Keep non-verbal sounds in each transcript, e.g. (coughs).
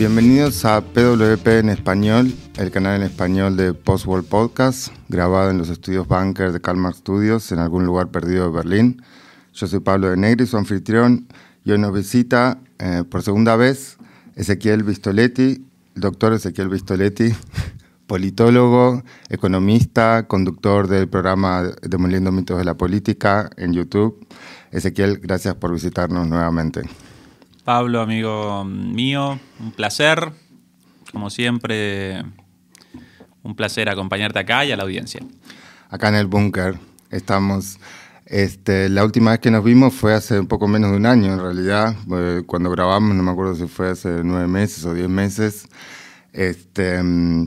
Bienvenidos a PWP en español, el canal en español de Postworld Podcast, grabado en los estudios Bunker de Calmar Studios en algún lugar perdido de Berlín. Yo soy Pablo de Negri, su anfitrión, y hoy nos visita eh, por segunda vez Ezequiel Vistoletti, doctor Ezequiel Vistoletti, (laughs) politólogo, economista, conductor del programa Demoliendo mitos de la política en YouTube. Ezequiel, gracias por visitarnos nuevamente. Pablo, amigo mío, un placer. Como siempre, un placer acompañarte acá y a la audiencia. Acá en el búnker estamos. Este, la última vez que nos vimos fue hace un poco menos de un año, en realidad. Eh, cuando grabamos, no me acuerdo si fue hace nueve meses o diez meses. Este, mm,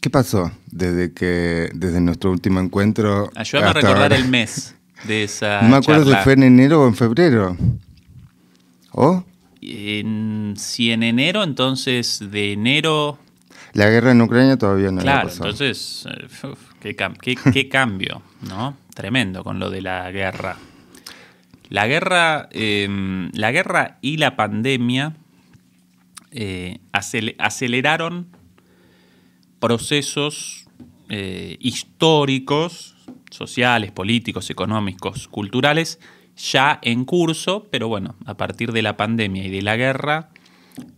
¿Qué pasó desde que desde nuestro último encuentro? Ayúdame a recordar el mes de esa. (laughs) No me acuerdo si fue en enero o en febrero. ¿O? si en enero, entonces de enero. La guerra en Ucrania todavía no Claro, entonces, eh, (laughs) qué, cambio, ¿no? Tremendo con lo de la guerra. La guerra, em, la guerra y la pandemia eh, aceleraron procesos eh, históricos, sociales, políticos, económicos, culturales, ya en curso, pero bueno, a partir de la pandemia y de la guerra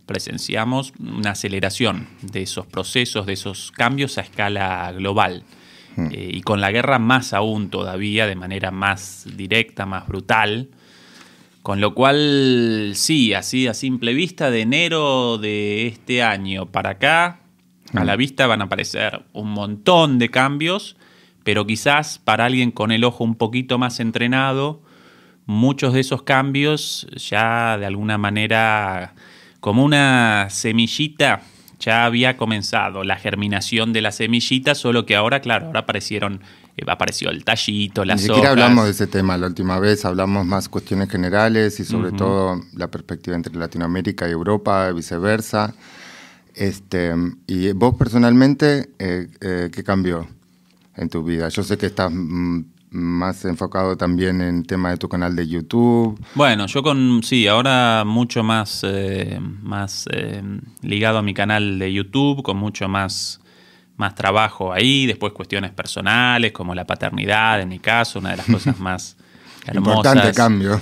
presenciamos una aceleración de esos procesos, de esos cambios a escala global. Hmm. Eh, y con la guerra más aún todavía, de manera más directa, más brutal. Con lo cual, sí, así a simple vista, de enero de este año para acá, a la hmm. vista van a aparecer un montón de cambios, pero quizás para alguien con el ojo un poquito más entrenado, muchos de esos cambios ya de alguna manera, como una semillita, ya había comenzado la germinación de la semillita, solo que ahora, claro, ahora aparecieron, eh, apareció el tallito, las Ni siquiera hablamos de ese tema la última vez, hablamos más cuestiones generales y sobre todo la perspectiva entre Latinoamérica y Europa, viceversa. Este, y vos personalmente, eh, eh, ¿qué cambió en tu vida? Yo sé que estás mm, más enfocado también en tema de tu canal de YouTube. Bueno, yo con, sí, ahora mucho más, eh, más eh, ligado a mi canal de YouTube, con mucho más, más trabajo ahí, después cuestiones personales como la paternidad, en mi caso, una de las cosas (laughs) más hermosas. Importante cambio.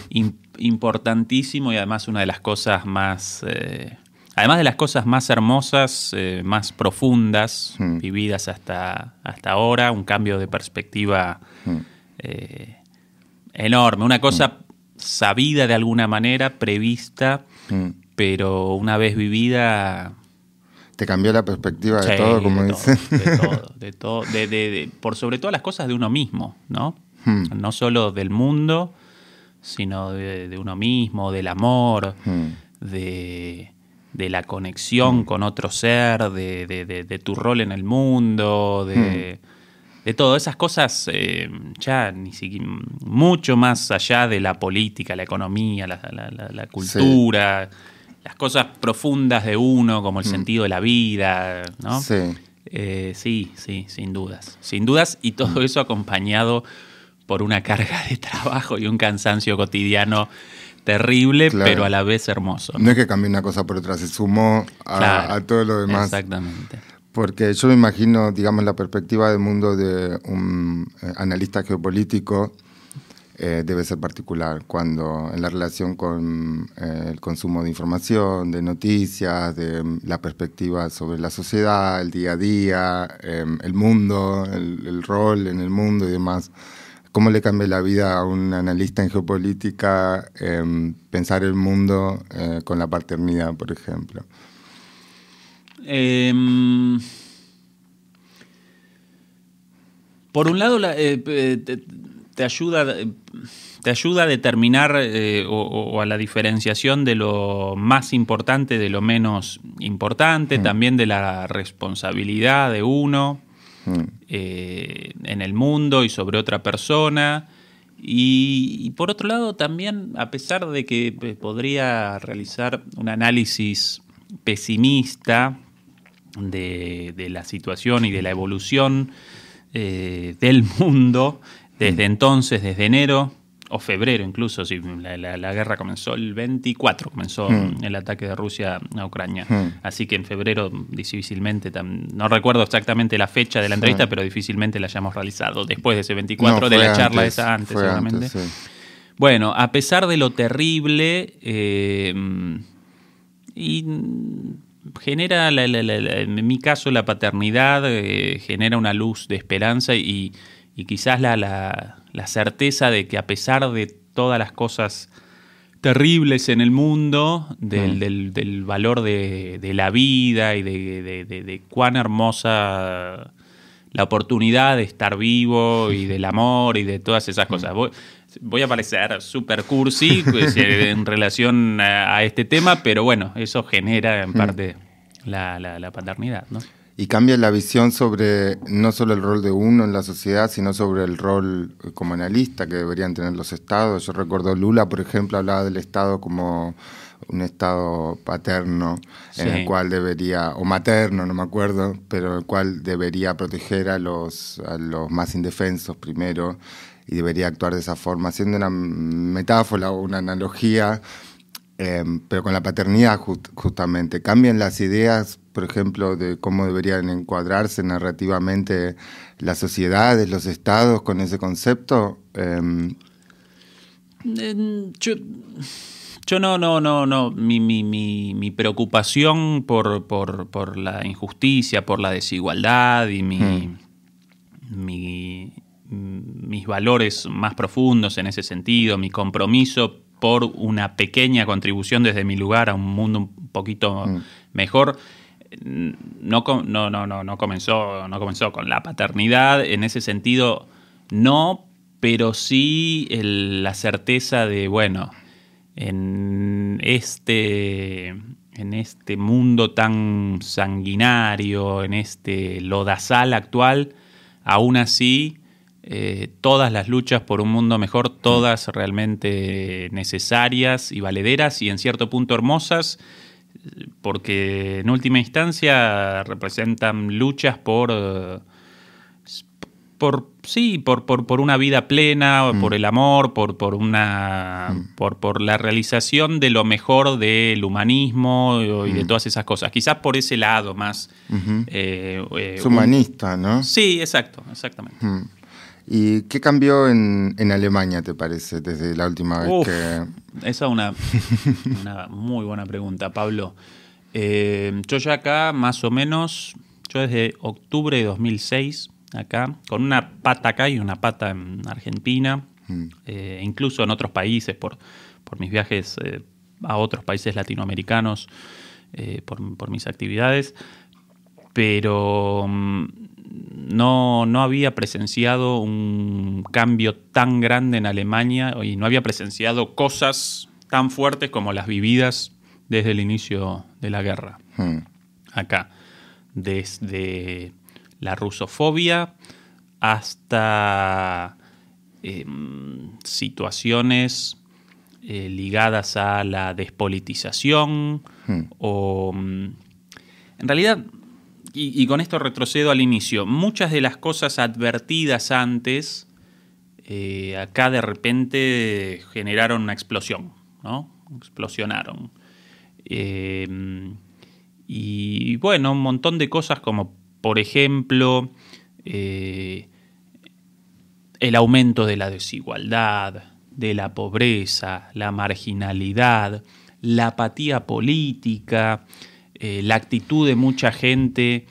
importantísimo y además una de las cosas más... Eh, además de las cosas más hermosas, más profundas, hmm. vividas hasta, hasta ahora, un cambio de perspectiva hmm. Eh, enorme, una cosa sabida de alguna manera, prevista, mm. pero una vez vivida... Te cambió la perspectiva de todo, como dice. De todo, de (laughs) todo, por sobre todo las cosas de uno mismo, ¿no? Mm. No solo del mundo, sino de, uno mismo, del amor, mm. de, la conexión con otro ser, de, tu rol en el mundo, de de todas esas cosas eh, ya ni siquiera mucho más allá de la política, la economía, la, cultura, las cosas profundas de uno, como el mm. sentido de la vida, ¿no? Sí. Eh, sí, sí, sin dudas. Sin dudas, y todo mm. eso acompañado por una carga de trabajo y un cansancio cotidiano terrible, pero a la vez hermoso. ¿no? es que cambie una cosa por otra, se sumó a todo lo demás. Exactamente. Porque yo me imagino, digamos, la perspectiva del mundo de un eh, analista geopolítico eh, debe ser particular cuando en la relación con eh, el consumo de información, de noticias, de mm, la perspectiva sobre la sociedad, el día a día, em, el mundo, el, rol en el mundo y demás. ¿Cómo le cambia la vida a un analista en geopolítica em, pensar el mundo con la paternidad, por ejemplo? Em, por un lado, eh, eh, te, ayuda, te ayuda a determinar eh, o, a la diferenciación de lo más importante de lo menos importante, mm. también de la responsabilidad de uno mm. en el mundo y sobre otra persona. y, por otro lado, también, a pesar de que podría realizar un análisis pesimista de, la situación y de la evolución eh, del mundo desde mm. entonces, desde enero o febrero incluso, si la, guerra comenzó el 24, comenzó hmm. el ataque de Rusia a Ucrania. Hmm. Así que en febrero difícilmente, no recuerdo exactamente la fecha de la entrevista, pero difícilmente la hayamos realizado. Después de ese 24, de la charla esa antes, seguramente. Bueno, a pesar de lo terrible, eh, y genera, en mi caso, la paternidad eh, genera una luz de esperanza y, quizás la, certeza de que a pesar de todas las cosas terribles en el mundo, del, mm. valor de, la vida y de, cuán hermosa la oportunidad de estar vivo y (laughs) del amor y de todas esas cosas. Mm. Voy, a parecer super cursi pues, (laughs) en relación a, este tema, pero bueno, eso genera en mm. parte la, paternidad, ¿no? Y cambia la visión sobre no solo el rol de uno en la sociedad, sino sobre el rol como analista que deberían tener los estados. Yo recuerdo Lula, por ejemplo, hablaba del estado como un estado paterno en el cual debería, o materno, no me acuerdo, pero el cual debería proteger a los, a los más indefensos primero y debería actuar de esa forma, haciendo una metáfora o una analogía Em, pero con la paternidad justamente. ¿Cambian las ideas, por ejemplo, de cómo deberían encuadrarse narrativamente las sociedades, los estados con ese concepto? Em, yo, no, no, no, no. Mi, mi, mi, preocupación por, por, por, la injusticia, por la desigualdad y mi, hmm. mi, mis valores más profundos en ese sentido, mi compromiso por una pequeña contribución desde mi lugar a un mundo un poquito mm. mejor. No, no, no, no, no, comenzó, no comenzó con la paternidad, en ese sentido no, pero sí la certeza de, bueno, en este, en este mundo tan sanguinario, en este lodazal actual, aún así eh, todas las luchas por un mundo mejor, todas realmente necesarias y valederas y en cierto punto hermosas, porque en última instancia representan luchas por, eh, por sí, por, por, una vida plena, mm. por el amor, por, por una mm. por, por la realización de lo mejor del humanismo y de mm. todas esas cosas. Quizás por ese lado más. Eh, humanista, ¿no? Sí, exacto, exactamente. ¿Y qué cambió en, Alemania, te parece, desde la última vez que...? Esa es una, (laughs) una, muy buena pregunta, Pablo. Eh, yo ya acá, más o menos, yo desde octubre de 2006, acá, con una pata acá y una pata en Argentina, mm. eh, incluso en otros países, por, por mis viajes eh, a otros países latinoamericanos, por, por, mis actividades. Pero mm, no, no había presenciado un cambio tan grande en Alemania y no había presenciado cosas tan fuertes como las vividas desde el inicio de la guerra. Hmm. Acá, desde la rusofobia hasta em, situaciones eh, ligadas a la despolitización hmm. o... Mm, en realidad, y, con esto retrocedo al inicio, muchas de las cosas advertidas antes, eh, acá de repente generaron una explosión, ¿no? Explosionaron. Eh, y bueno, un montón de cosas como, por ejemplo, eh, el aumento de la desigualdad, de la pobreza, la marginalidad, la apatía política, eh, la actitud de mucha gente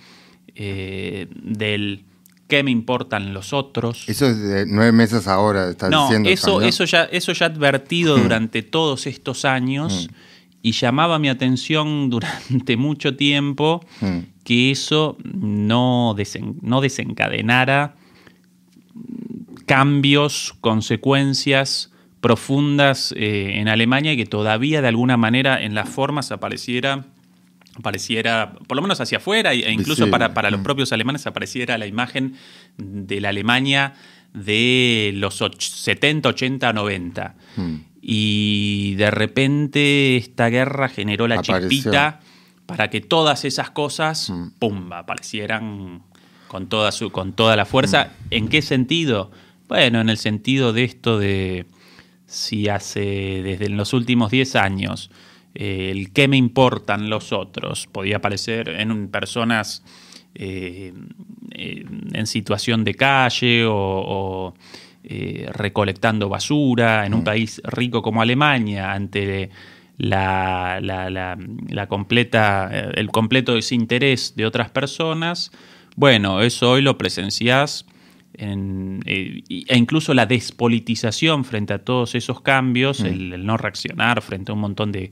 eh, del qué me importan los otros. Eso es de nueve meses ahora, está diciendo. Eso, eso ya, eso ya advertido durante todos estos años y llamaba mi atención durante (laughs) mucho tiempo que eso no, no desencadenara cambios, consecuencias profundas eh, en Alemania y que todavía de alguna manera en las formas apareciera apareciera, por lo menos hacia afuera, e incluso para, los mm. propios alemanes, apareciera la imagen de la Alemania de los 70, 80, 90. Y de repente esta guerra generó la chispita para que todas esas cosas, mm. pum, aparecieran con toda, su, con toda la fuerza. Mm. ¿En qué sentido? Bueno, en el sentido de esto de, si hace desde los últimos 10 años eh, el qué me importan los otros podía aparecer en personas eh, en situación de calle o, recolectando basura en un mm. país rico como Alemania ante la, la, completa, el completo desinterés de otras personas, bueno, eso hoy lo presenciás eh, e incluso la despolitización frente a todos esos cambios, mm. el, no reaccionar frente a un montón de,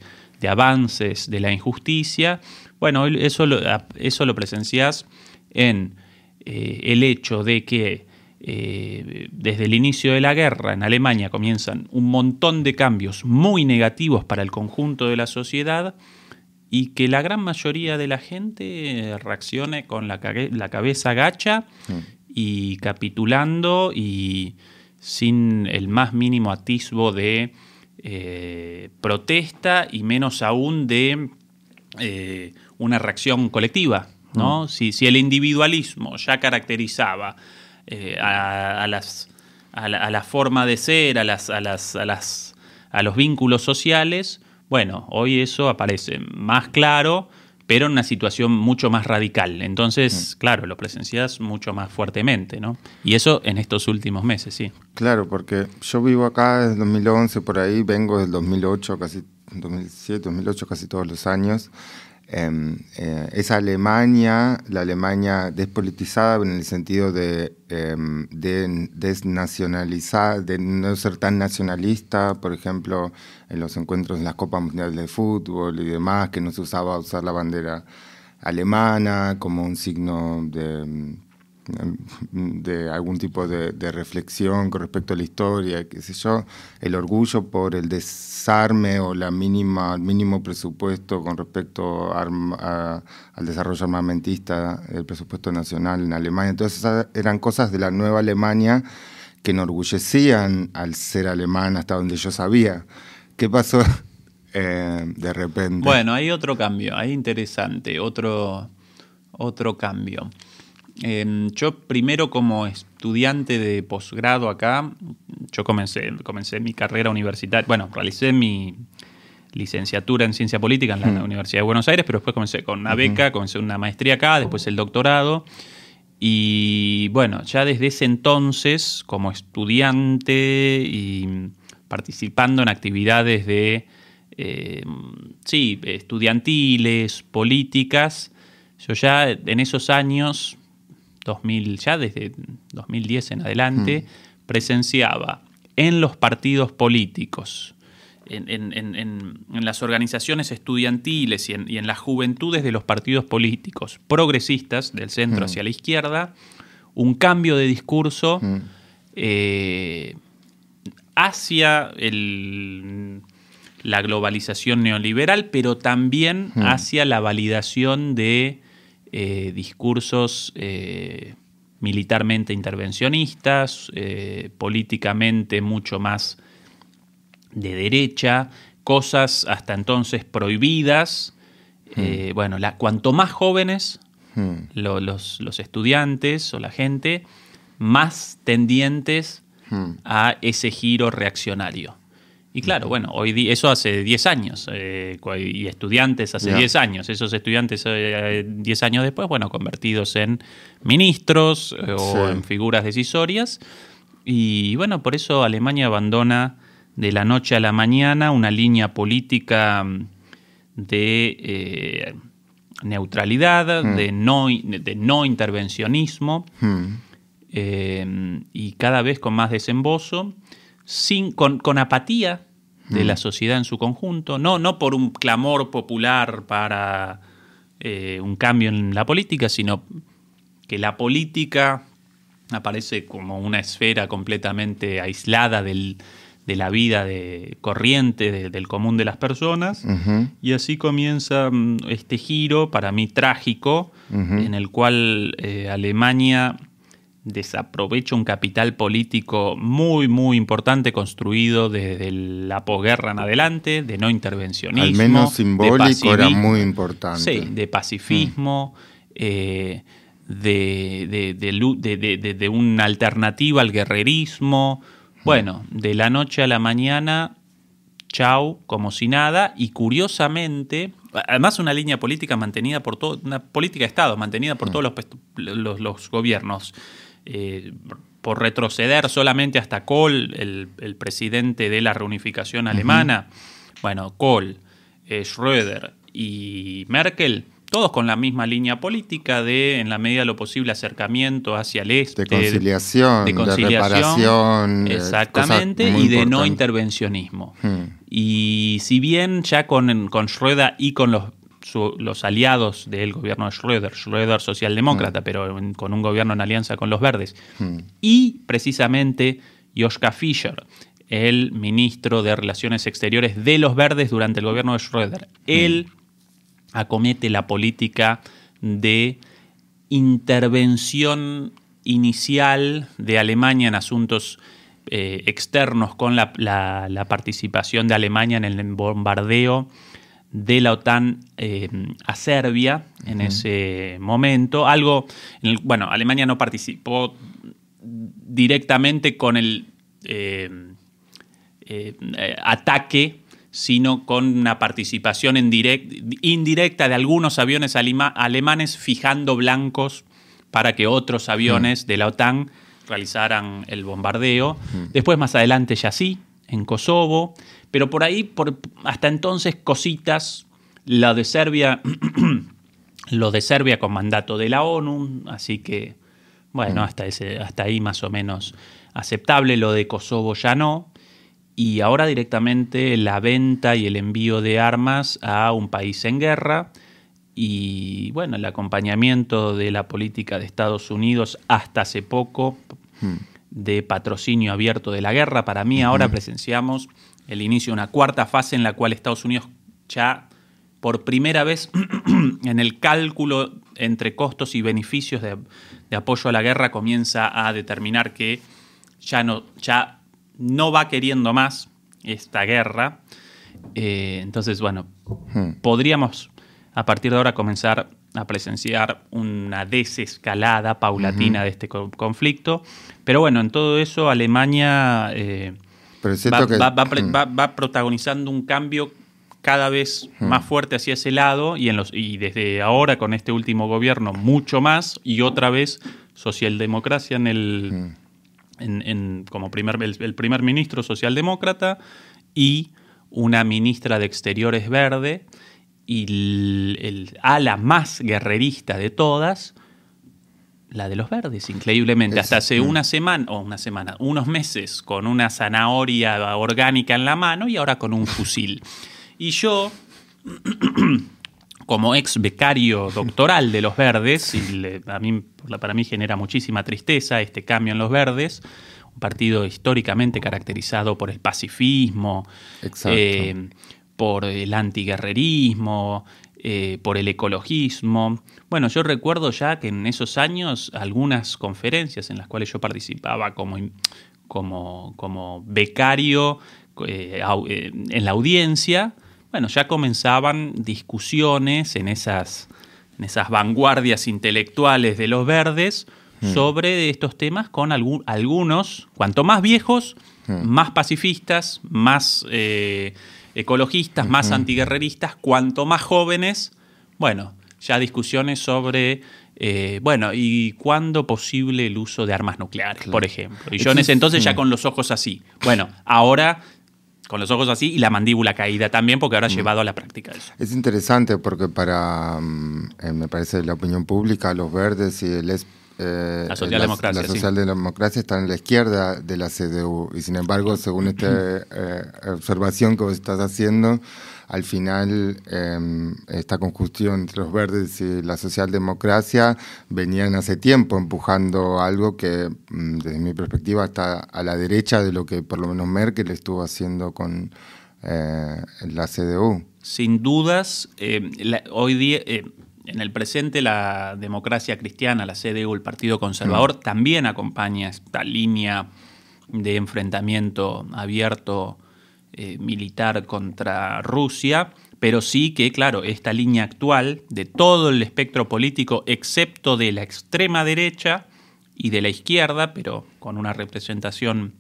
avances de la injusticia, bueno, eso lo, eso lo presenciás en eh, el hecho de que eh, desde el inicio de la guerra en Alemania comienzan un montón de cambios muy negativos para el conjunto de la sociedad y que la gran mayoría de la gente reaccione con la, la cabeza gacha mm. y capitulando y sin el más mínimo atisbo de eh, protesta y menos aún de eh, una reacción colectiva. ¿no? Mm. Si, si, el individualismo ya caracterizaba eh, a, las, a, la, forma de ser, a, las, a, las, a, las, a los vínculos sociales, bueno, hoy eso aparece más claro pero en una situación mucho más radical. Entonces, mm. claro, lo presencias mucho más fuertemente, ¿no? Y eso en estos últimos meses, sí. Claro, porque yo vivo acá desde 2011, por ahí, vengo del 2008, casi 2007, 2008, casi todos los años. Em, eh, esa Alemania, la Alemania despolitizada en el sentido de, em, de desnacionalizar, de no ser tan nacionalista, por ejemplo, en los encuentros en las Copas Mundiales de Fútbol y demás, que no se usaba usar la bandera alemana como un signo de de algún tipo de, reflexión con respecto a la historia, qué sé yo, el orgullo por el desarme o la mínima, el mínimo presupuesto con respecto al desarrollo armamentista, el presupuesto nacional en Alemania. Entonces eran cosas de la nueva Alemania que enorgullecían al ser alemán hasta donde yo sabía. ¿Qué pasó (laughs) eh, de repente? Bueno, hay otro cambio, hay interesante, otro, otro cambio. Em, yo primero como estudiante de posgrado acá, yo comencé, comencé mi carrera universitaria, bueno, realicé mi licenciatura en ciencia política en la hmm. Universidad de Buenos Aires, pero después comencé con una beca, comencé una maestría acá, después el doctorado. Y bueno, ya desde ese entonces, como estudiante y participando en actividades de, em, sí, estudiantiles, políticas, yo ya en esos años 2000, ya desde 2010 en adelante, hmm. presenciaba en los partidos políticos, en, las organizaciones estudiantiles y, en, las juventudes de los partidos políticos progresistas del centro hmm. hacia la izquierda, un cambio de discurso hmm. eh, hacia la globalización neoliberal, pero también hacia la validación de eh, discursos eh, militarmente intervencionistas, eh, políticamente mucho más de derecha, cosas hasta entonces prohibidas. Hmm. bueno, cuanto más jóvenes hmm. los, estudiantes o la gente, más tendientes hmm. a ese giro reaccionario. Y claro, bueno, hoy eso hace 10 años, eh, y estudiantes hace 10 años, esos estudiantes 10 eh, años después, bueno, convertidos en ministros eh, o en figuras decisorias. Y bueno, por eso Alemania abandona de la noche a la mañana una línea política mm, de neutralidad, hmm. de, no, de no intervencionismo, hmm. y cada vez con más desemboso sin, con, apatía de la mm. sociedad en su conjunto, no, no por un clamor popular para eh, un cambio en la política, sino que la política aparece como una esfera completamente aislada de la vida de, corriente del común de las personas. Y así comienza mm, este giro, para mí trágico, en el cual eh, Alemania desaprovecha un capital político muy, muy importante construido desde la posguerra en adelante, de no intervencionismo. Al menos simbólico era muy importante. Sí, de pacifismo, eh, de, de, una alternativa al guerrerismo, Bueno, de la noche a la mañana, chau, como si nada, y curiosamente, además una línea política mantenida por todo, una política de Estado mantenida por todos los, los, gobiernos. Eh, por retroceder solamente hasta Kohl, el, presidente de la reunificación alemana, bueno, Kohl, eh, Schröder y Merkel, todos con la misma línea política de, en la medida de lo posible, acercamiento hacia el este. De conciliación, de, reparación. Exactamente, y de no intervencionismo. Hmm. Y si bien ya con, con Schröder y con los los aliados del gobierno de Schröder, Schröder socialdemócrata, mm. pero con un gobierno en alianza con los verdes, mm. y precisamente Joschka Fischer, el ministro de Relaciones Exteriores de los verdes durante el gobierno de Schröder. Mm. Él acomete la política de intervención inicial de Alemania en asuntos eh, externos con la, participación de Alemania en el bombardeo de la OTAN eh, a Serbia en ese momento. Algo, bueno, Alemania no participó directamente con el eh, eh, ataque, sino con una participación indirecta de algunos aviones alemanes fijando blancos para que otros aviones de la OTAN realizaran el bombardeo. Después, más adelante, ya sí, en Kosovo. Pero por ahí, por, hasta entonces, cositas, la de Serbia, (clears throat) lo de Serbia con mandato de la ONU, así que, bueno, mm. hasta, ese, hasta ahí más o menos aceptable, lo de Kosovo ya no. Y ahora directamente la venta y el envío de armas a un país en guerra y bueno, el acompañamiento de la política de Estados Unidos hasta hace poco mm. De patrocinio abierto de la guerra. Para mí ahora presenciamos el inicio de una cuarta fase en la cual Estados Unidos ya por primera vez (clears throat) en el cálculo entre costos y beneficios de, apoyo a la guerra comienza a determinar que ya no, ya no va queriendo más esta guerra. Eh, entonces, bueno, hmm. podríamos a partir de ahora comenzar a presenciar una desescalada paulatina de este conflicto. Pero bueno, en todo eso Alemania eh, va, protagonizando un cambio cada vez hmm. más fuerte hacia ese lado y, en los, y desde ahora con este último gobierno mucho más y otra vez socialdemocracia en el, hmm. en, como primer, el, primer ministro socialdemócrata y una ministra de Exteriores verde y el ala más guerrerista de todas la de los verdes, increíblemente. Hasta hace mm. una semana, o una semana, unos meses con una zanahoria orgánica en la mano y ahora con un fusil. Y yo, (clears throat) como ex becario doctoral de los verdes, y a mí, para mí genera muchísima tristeza este cambio en los verdes, un partido históricamente caracterizado por el pacifismo, eh, por el antiguerrerismo, eh, por el ecologismo. Bueno, yo recuerdo ya que en esos años algunas conferencias en las cuales yo participaba como, como, como becario eh, eh, en la audiencia, bueno, ya comenzaban discusiones en esas, en esas vanguardias intelectuales de los verdes hmm. sobre estos temas con algunos, cuanto más viejos, hmm. más pacifistas, más ecologistas, más antiguerreristas, cuanto más jóvenes, bueno, ya discusiones sobre, eh, bueno, ¿y cuándo posible el uso de armas nucleares, por ejemplo? Y yo en ese entonces ya con los ojos así. Bueno, ahora con los ojos así y la mandíbula caída también, porque ahora ha mm. llevado a la práctica eso. Es interesante porque para, mm, eh, me parece, la opinión pública, los verdes y el eh, la socialdemocracia. La, socialdemocracia está en la izquierda de la CDU y sin embargo, según esta eh, observación que vos estás haciendo, al final em, esta conjunción entre los verdes y la socialdemocracia venían hace tiempo empujando algo que mm, desde mi perspectiva está a la derecha de lo que por lo menos Merkel estuvo haciendo con eh, la CDU. Sin dudas, hoy día en el presente la democracia cristiana, la CDU, el Partido Conservador, mm. también acompaña esta línea de enfrentamiento abierto eh, militar contra Rusia, pero sí que, claro, esta línea actual de todo el espectro político, excepto de la extrema derecha y de la izquierda, pero con una representación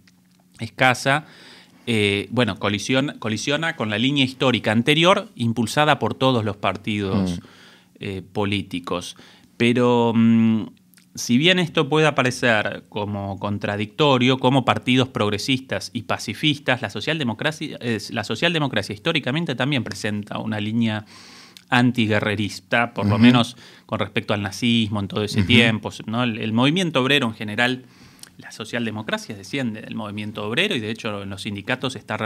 escasa, eh, bueno, colisiona, colisiona, con la línea histórica anterior impulsada por todos los partidos mm. Políticos. Pero mm, si bien esto puede parecer como contradictorio, como partidos progresistas y pacifistas, la socialdemocracia, la socialdemocracia históricamente también presenta una línea antiguerrerista, por lo menos con respecto al nazismo en todo ese tiempo. ¿no? el, movimiento obrero en general la socialdemocracia desciende del movimiento obrero y de hecho en los sindicatos está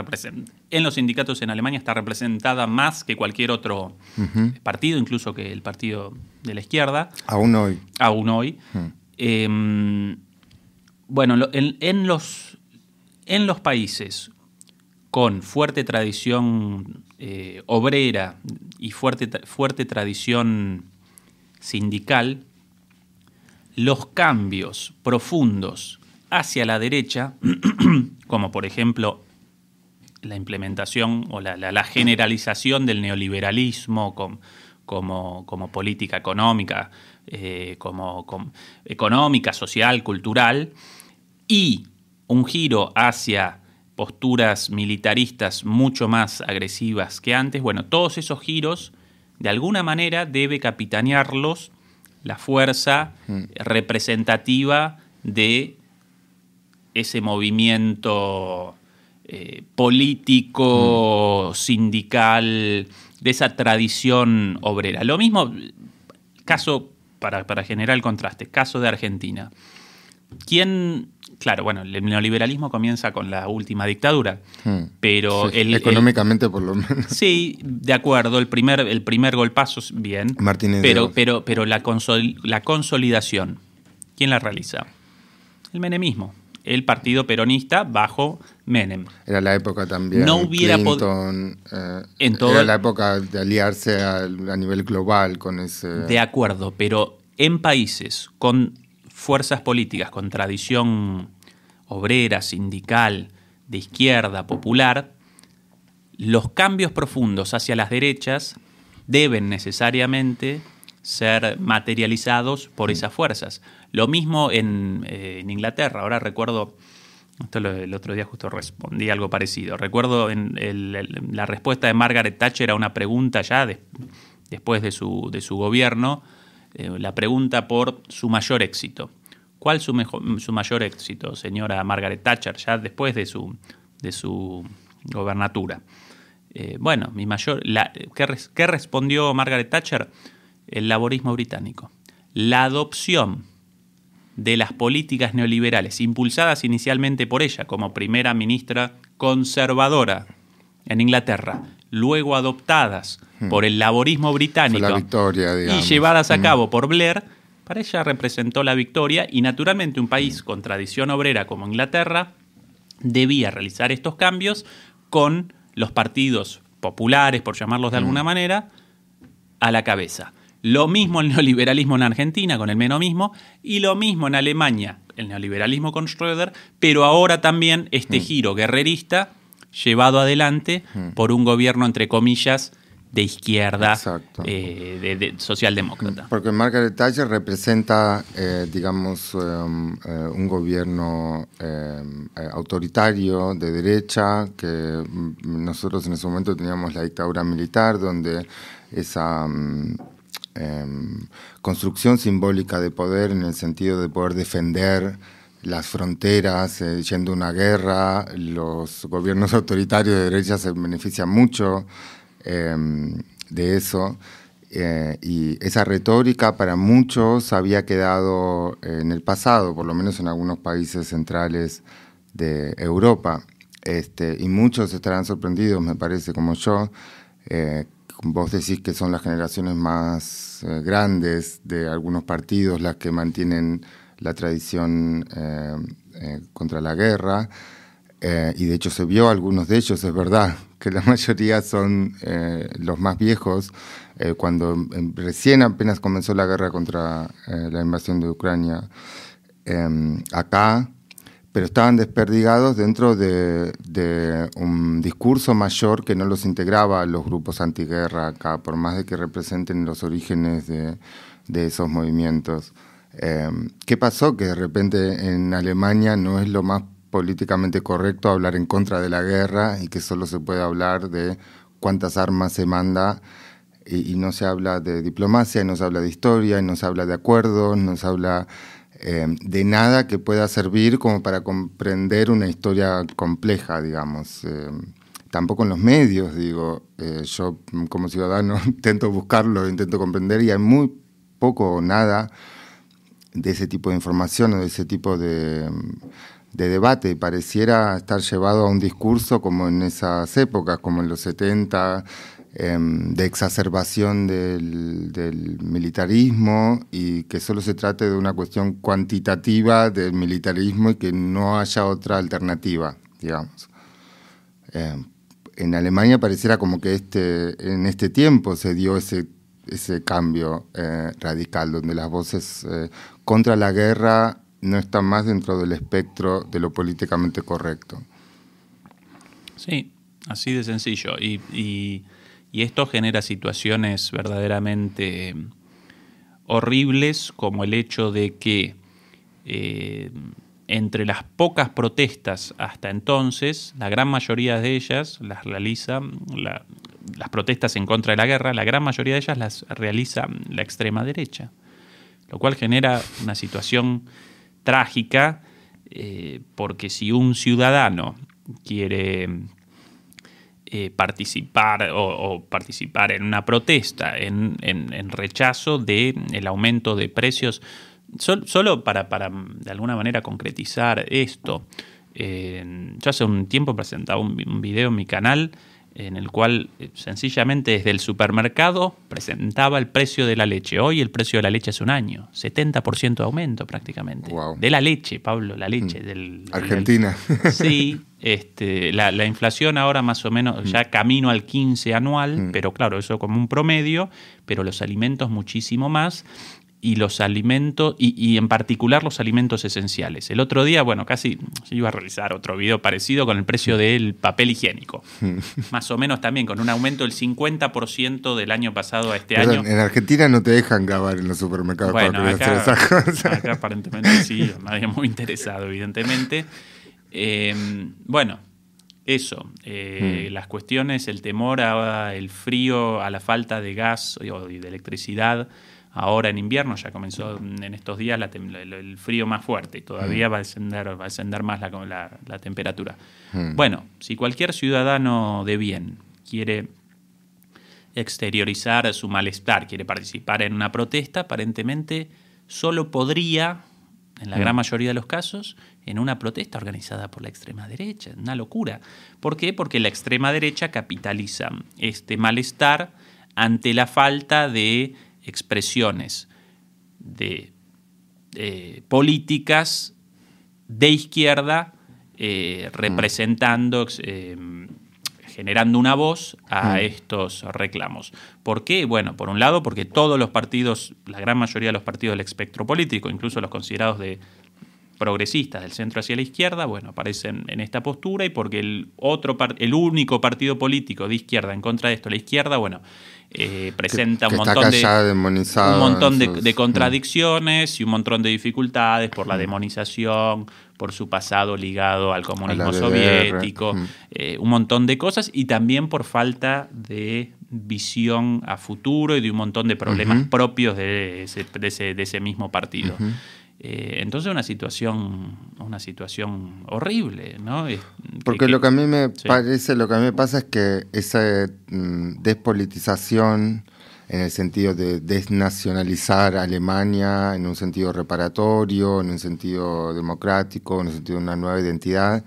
en los sindicatos en Alemania está representada más que cualquier otro partido, incluso que el partido de la izquierda. Aún hoy. Aún hoy. Em, bueno, en, los, en los países con fuerte tradición eh, obrera y fuerte, fuerte tradición sindical, los cambios profundos hacia la derecha, (clears throat) como por ejemplo la implementación o la, generalización del neoliberalismo como, como, política económica, eh, como, económica, social, cultural, y un giro hacia posturas militaristas mucho más agresivas que antes, bueno, todos esos giros, de alguna manera debe capitanearlos la fuerza mm. representativa de ese movimiento eh, político, mm. sindical, de esa tradición obrera. Lo mismo, caso, para, generar el contraste, caso de Argentina. ¿Quién claro, bueno, el neoliberalismo comienza con la última dictadura, mm. pero económicamente por lo menos. (laughs) Sí, de acuerdo, el primer, el primer golpazo, bien. Martínez pero, pero, pero la, la consolidación, ¿quién la realiza? El menemismo el partido peronista bajo Menem. Era la época también. No hubiera podido. Eh, era la época de aliarse a, nivel global con ese. De acuerdo, pero en países con fuerzas políticas, con tradición obrera, sindical, de izquierda, popular, los cambios profundos hacia las derechas deben necesariamente ser materializados por mm. esas fuerzas. Lo mismo en, eh, Inglaterra. Ahora recuerdo, esto el otro día justo respondí algo parecido. Recuerdo en la respuesta de Margaret Thatcher a una pregunta ya después de su, de su gobierno, eh, la pregunta por su mayor éxito. ¿Cuál su, mejor, su mayor éxito, señora Margaret Thatcher, ya después de su, de su gobernatura? Eh, bueno, mi mayor. ¿qué, respondió Margaret Thatcher? El laborismo británico. La adopción de las políticas neoliberales, impulsadas inicialmente por ella como primera ministra conservadora en Inglaterra, luego adoptadas hmm. por el laborismo británico y llevadas a hmm. cabo por Blair, para ella representó la victoria y naturalmente un país con tradición obrera como Inglaterra debía realizar estos cambios con los partidos populares, por llamarlos de hmm. alguna manera, a la cabeza. Lo mismo el neoliberalismo en Argentina con el menomismo y lo mismo en Alemania, el neoliberalismo con Schröder, pero ahora también este mm. giro guerrerista llevado adelante mm. por un gobierno, entre comillas, de izquierda, eh, de, socialdemócrata. Porque Margaret Thatcher representa, eh, digamos, um, eh, un gobierno autoritario de derecha, que mm, nosotros en ese momento teníamos la dictadura militar, donde esa... Em, construcción simbólica de poder en el sentido de poder defender las fronteras, eh, yendo a una guerra, los gobiernos (laughs) autoritarios de derecha se benefician mucho em, de eso. Eh, y esa retórica para muchos había quedado en el pasado, por lo menos en algunos países centrales de Europa. Este, y muchos estarán sorprendidos, me parece, como yo, eh, vos decís que son las generaciones más eh, grandes de algunos partidos las que mantienen la tradición eh, eh, contra la guerra, y de hecho se vio algunos de ellos, es verdad, (laughs) que la mayoría son los más viejos, cuando em, recién apenas comenzó la guerra contra la invasión de Ucrania. Em, acá pero estaban desperdigados dentro de, un discurso mayor que no los integraba a los grupos antiguerra acá, por más de que representen los orígenes de, esos movimientos. Em, ¿Qué pasó? Que de repente en Alemania no es lo más políticamente correcto hablar en contra de la guerra y que solo se puede hablar de cuántas armas se manda y, no se habla de diplomacia, y no se habla de historia, y no se habla de acuerdos, no se habla eh, de nada que pueda servir como para comprender una historia compleja, digamos. Eh, tampoco en los medios, digo, eh, yo como ciudadano (laughs) intento buscarlo, intento comprender y hay muy poco o nada de ese tipo de información o de ese tipo de de debate. Pareciera estar llevado a un discurso como en esas épocas, como en los 70, em, de exacerbación del, militarismo y que solo se trate de una cuestión cuantitativa del militarismo y que no haya otra alternativa, digamos. Em, en Alemania pareciera como que este, en este tiempo se dio ese, ese cambio eh, radical, donde las voces eh, contra la guerra no está más dentro del espectro de lo políticamente correcto. Sí, así de sencillo. Y, esto genera situaciones verdaderamente horribles, como el hecho de que eh, entre las pocas protestas hasta entonces, la gran mayoría de ellas las realiza, las protestas en contra de la guerra, la gran mayoría de ellas las realiza la extrema derecha, lo cual genera una situación trágica, eh, porque si un ciudadano quiere eh, participar o, participar en una protesta en, rechazo del aumento de precios, solo para, para, de alguna manera concretizar esto, eh, yo hace un tiempo presentaba un video en mi canal en el cual eh, sencillamente desde el supermercado presentaba el precio de la leche. Hoy el precio de la leche es un año, 70% de aumento prácticamente. De la leche, Pablo, la leche. Mm. Del, Argentina. sí, (laughs) este, la, inflación ahora más o menos mm. ya camino al 15 anual, mm. pero claro, eso como un promedio, pero los alimentos muchísimo más y los alimentos, y, en particular los alimentos esenciales. El otro día, bueno, casi yo iba a realizar otro video parecido con el precio del papel higiénico. (laughs) Más o menos también con un aumento del 50% del año pasado a este año. En Argentina no te dejan grabar en los supermercados bueno, acá, Acá aparentemente sí, nadie muy interesado, evidentemente. Eh, bueno, eso, eh, mm. las cuestiones, el temor al frío, a la falta de gas o de electricidad ahora en invierno, ya comenzó en estos días el, frío más fuerte y todavía mm. va, a descender, va a más la, temperatura. Mm. Bueno, si cualquier ciudadano de bien quiere exteriorizar su malestar, quiere participar en una protesta, aparentemente solo podría, en la mm. gran mayoría de los casos, en una protesta organizada por la extrema derecha. Una locura. ¿Por qué? Porque la extrema derecha capitaliza este malestar ante la falta de expresiones de eh, políticas de izquierda eh, representando, eh, generando una voz a mm. estos reclamos. ¿Por qué? Bueno, por un lado, porque todos los partidos, la gran mayoría de los partidos del espectro político, incluso los considerados de progresistas del centro hacia la izquierda, bueno, aparecen en esta postura y porque el otro el único partido político de izquierda en contra de esto, la izquierda, bueno, eh, presenta un, montón de, un montón de, contradicciones y un montón de dificultades por la demonización, por su pasado ligado al comunismo soviético, eh, un montón de cosas y también por falta de visión a futuro y de un montón de problemas propios de ese, de ese, mismo partido. Eh, entonces una situación, una situación horrible, ¿no? Porque lo que a mí me parece, lo que a mí me pasa es que esa mm, despolitización en el sentido de desnacionalizar Alemania, en un sentido reparatorio, en un sentido democrático, en un sentido de una nueva identidad,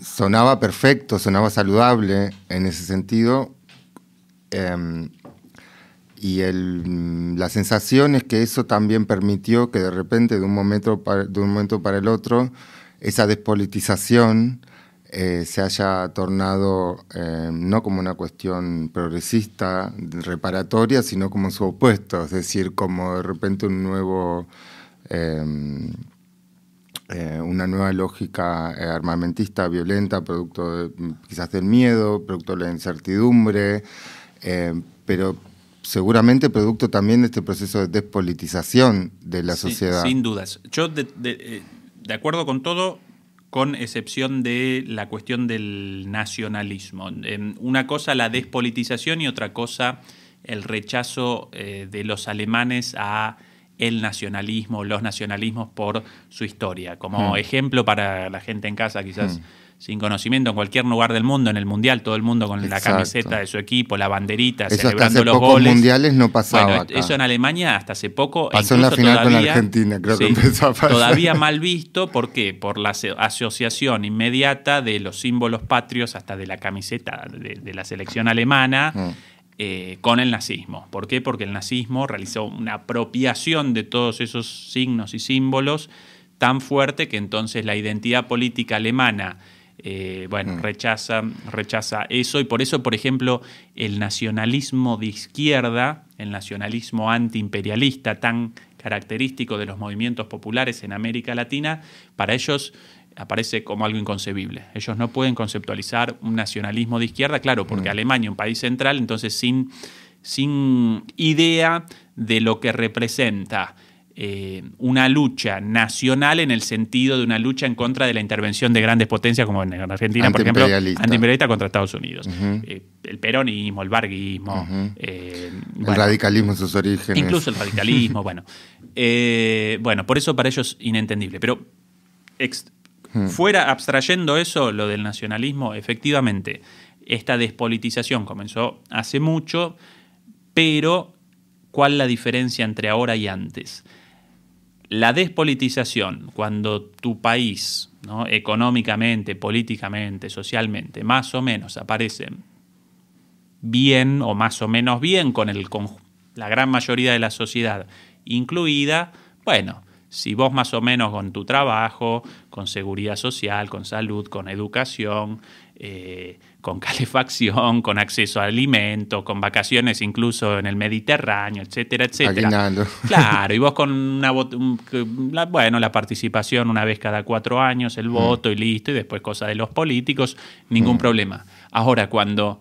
sonaba perfecto, sonaba saludable en ese sentido. Em, y el, la sensación es que eso también permitió que de repente, de un momento para, de un momento para el otro, esa despolitización eh, se haya tornado eh, no como una cuestión progresista, reparatoria, sino como su opuesto, es decir, como de repente un nuevo, eh, una nueva lógica armamentista, violenta, producto quizás del miedo, producto de la incertidumbre, pero seguramente producto también de este proceso de despolitización de la sociedad. Sin dudas. Yo, eh, de acuerdo con todo, con excepción de la cuestión del nacionalismo. Una cosa la despolitización y otra cosa el rechazo eh, de los alemanes a el nacionalismo, los nacionalismos por su historia. Como hmm. ejemplo para la gente en casa, quizás hmm. Sin conocimiento, en cualquier lugar del mundo, en el mundial, todo el mundo con la camiseta de su equipo, la banderita, celebrando los goles. mundiales no pasaba. eso en Alemania hasta hace poco. Pasó en la final con Argentina, creo que empezó a pasar. Todavía mal visto, ¿por qué? Por la asociación inmediata de los símbolos patrios, hasta de la camiseta de, la selección alemana. Hmm. Eh, con el nazismo. ¿Por qué? Porque el nazismo realizó una apropiación de todos esos signos y símbolos tan fuerte que entonces la identidad política alemana eh, bueno, mm. rechaza, rechaza eso y por eso, por ejemplo, el nacionalismo de izquierda, el nacionalismo antiimperialista tan característico de los movimientos populares en América Latina, para ellos aparece como algo inconcebible. Ellos no pueden conceptualizar un nacionalismo de izquierda, claro, porque mm. Alemania, un país central, entonces sin, sin idea de lo que representa eh, una lucha nacional en el sentido de una lucha en contra de la intervención de grandes potencias como en Argentina, por ejemplo, antiimperialista contra Estados Unidos. Eh, el peronismo, el varguismo. Eh, el radicalismo en sus orígenes. Incluso el radicalismo, (laughs) bueno. bueno, por eso para ellos inentendible. Pero. Fuera abstrayendo eso, lo del nacionalismo, efectivamente, esta despolitización comenzó hace mucho, pero ¿cuál es la diferencia entre ahora y antes? La despolitización, cuando tu país, económicamente, políticamente, socialmente, más o menos aparece bien o más o menos bien con el, la gran mayoría de la sociedad incluida, bueno, si vos más o menos con tu trabajo, con seguridad social, con salud, con educación, eh, con calefacción, con acceso a alimentos, con vacaciones incluso en el Mediterráneo, etcétera, etcétera. (laughs) Claro, y vos con una la, bueno, la participación una vez cada cuatro años, el mm. voto y listo, y después cosa de los políticos, ningún mm. problema. Ahora, cuando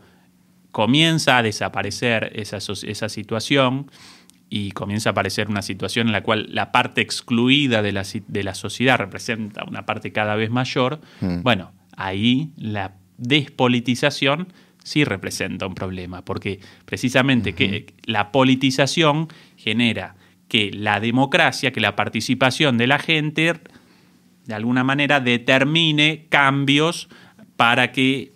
comienza a desaparecer esa, esa situación, y comienza a aparecer una situación en la cual la parte excluida de la, de la sociedad representa una parte cada vez mayor, mm. bueno, ahí la despolitización sí representa un problema, porque precisamente que la politización genera que la democracia, que la participación de la gente, de alguna manera determine cambios para que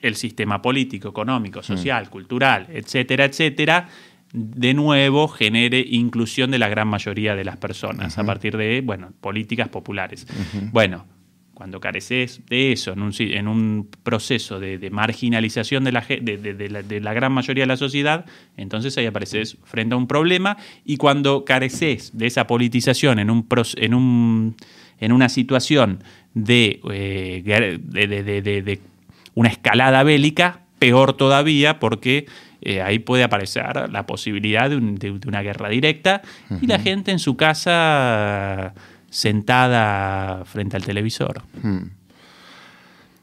el sistema político, económico, social, cultural, etcétera, etcétera, de nuevo genere inclusión de la gran mayoría de las personas a partir de, bueno, políticas populares. Bueno, cuando careces de eso en un, en un proceso de, marginalización de la, de, la, gran mayoría de la sociedad, entonces ahí apareces frente a un problema. Y cuando careces de esa politización en, un, en, un, en una situación de, eh, de una escalada bélica, peor todavía porque eh, ahí puede aparecer la posibilidad de, una guerra directa. Y la gente en su casa sentada frente al televisor.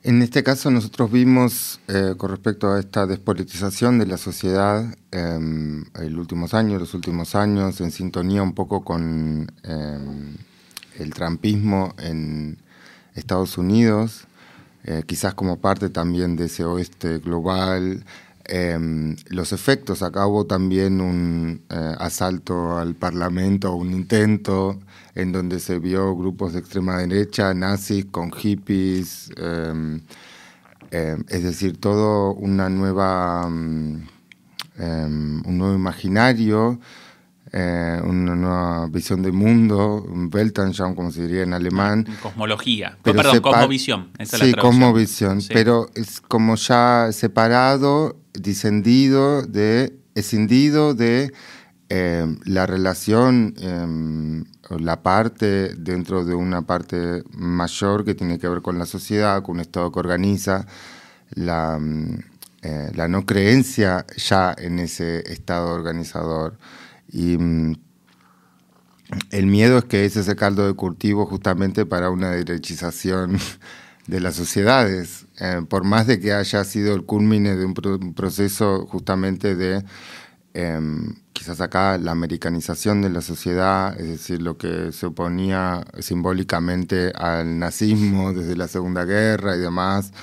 En este caso nosotros vimos eh, con respecto a esta despolitización de la sociedad en em, los últimos años, los últimos años, en sintonía un poco con em, el trampismo en Estados Unidos, eh, quizás como parte también de ese oeste global, Em, los efectos. Acá hubo también un eh, asalto al Parlamento, un intento en donde se vio grupos de extrema derecha, nazis con hippies, em, em, es decir, todo una nueva, un nuevo imaginario. Eh, una nueva visión del mundo, un Weltanschauung, como se diría en alemán. Cosmología, perdón, cosmovisión. sí, cosmovisión, pero es como ya separado disendido de, escindido de eh, la relación em, o la parte dentro de una parte mayor que tiene que ver con la sociedad, con un Estado que organiza la, mm, eh, la no creencia ya en ese Estado organizador. Y el miedo es que ese es el caldo de cultivo justamente para una derechización (laughs) de las sociedades, eh, por más de que haya sido el culmine de un, proceso justamente de em, quizás acá la americanización de la sociedad, es decir, lo que se oponía simbólicamente al nazismo (laughs) desde la Segunda Guerra y demás.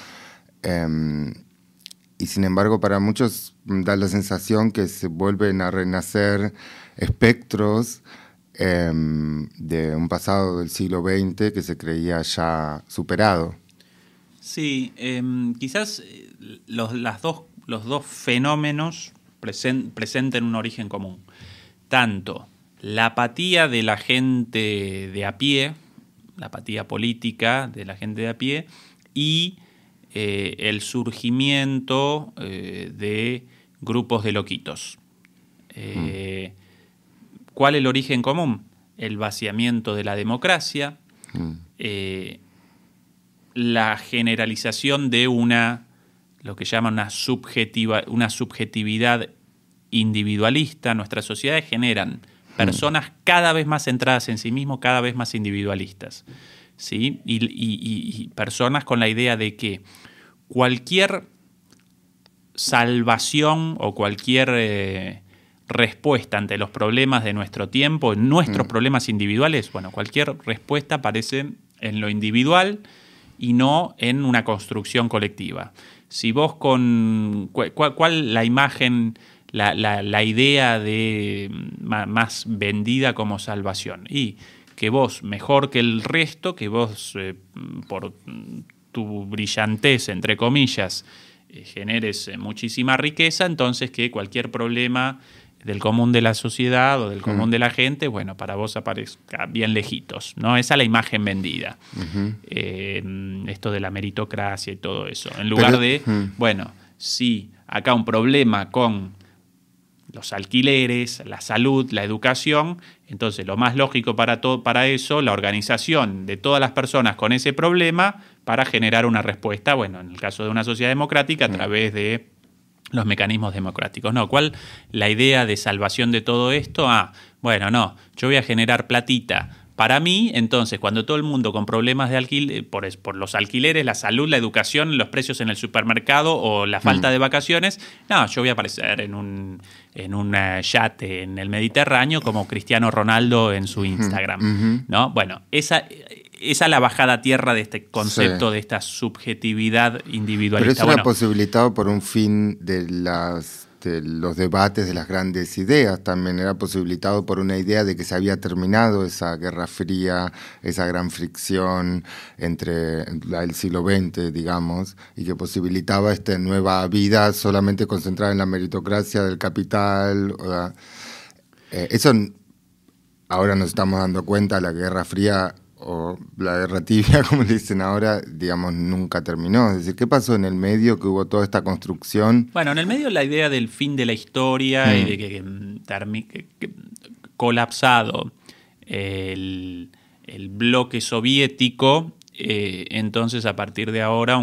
Em, y sin embargo, para muchos da la sensación que se vuelven a renacer espectros em, de un pasado del siglo XX que se creía ya superado. Sí, em, quizás eh, los, dos, los dos fenómenos presenten un origen común. Tanto la apatía de la gente de a pie, la apatía política de la gente de a pie, y eh, el surgimiento eh, de grupos de loquitos. Eh, ¿Cuál es el origen común? El vaciamiento de la democracia, mm. la generalización de una lo que llaman una, subjetiva, una subjetividad individualista. Nuestras sociedades generan personas cada vez más centradas en sí mismos, cada vez más individualistas. ¿sí? Y, personas con la idea de que cualquier salvación o cualquier eh, respuesta ante los problemas de nuestro tiempo, nuestros mm. problemas individuales, bueno, cualquier respuesta aparece en lo individual y no en una construcción colectiva si vos con... ¿Cuál, la imagen, la, idea de más vendida como salvación? Y que vos, mejor que el resto, que vos eh, por tu brillantez, entre comillas, eh, generes muchísima riqueza, entonces que cualquier problema del común de la sociedad o del común mm. de la gente, bueno, para vos aparezca bien lejitos, ¿no? Esa es la imagen vendida. Eh, esto de la meritocracia y todo eso. En lugar de, bueno, si acá un problema con los alquileres, la salud, la educación, entonces lo más lógico para, todo, para eso, la organización de todas las personas con ese problema para generar una respuesta, bueno, en el caso de una sociedad democrática, a través de los mecanismos democráticos. No, ¿cuál la idea de salvación de todo esto? Ah, bueno, no, yo voy a generar platita para mí, entonces, cuando todo el mundo con problemas de alquiler, por, por, los alquileres, la salud, la educación, los precios en el supermercado o la falta mm. de vacaciones, no, yo voy a aparecer en un, en un eh, yate en el Mediterráneo como Cristiano Ronaldo en su Instagram. ¿no? Bueno, esa, esa es la bajada a tierra de este concepto de esta subjetividad individualista. Pero eso era posibilitado por un fin de las los debates de las grandes ideas, también era posibilitado por una idea de que se había terminado esa guerra fría, esa gran fricción entre el siglo XX, digamos, y que posibilitaba esta nueva vida solamente concentrada en la meritocracia del capital. Eh, eso ahora nos estamos dando cuenta, la Guerra Fría o la guerra tibia, (laughs) como le dicen ahora, digamos, nunca terminó. Es decir, ¿qué pasó en el medio que hubo toda esta construcción? Bueno, en el medio la idea del fin de la historia y mm. de que, colapsado el, bloque soviético, eh, entonces a partir de ahora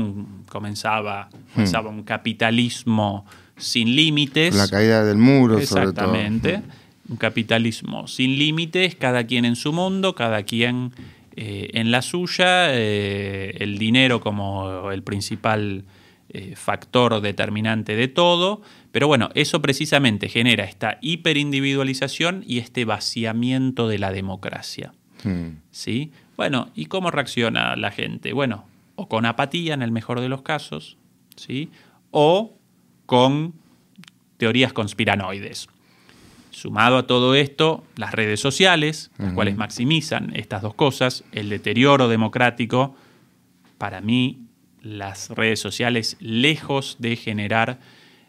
comenzaba, mm. comenzaba un capitalismo sin límites. La caída del muro, Exactamente. Sobre todo. Un capitalismo sin límites, cada quien en su mundo, cada quien eh, en la suya, eh, el dinero como el principal eh, factor determinante de todo, pero bueno, eso precisamente genera esta hiperindividualización y este vaciamiento de la democracia. Hmm. ¿Sí? Bueno, ¿y cómo reacciona la gente? Bueno, o con apatía en el mejor de los casos, ¿sí? O con teorías conspiranoides. Sumado a todo esto, las redes sociales, las cuales maximizan estas dos cosas, el deterioro democrático, para mí las redes sociales, lejos de generar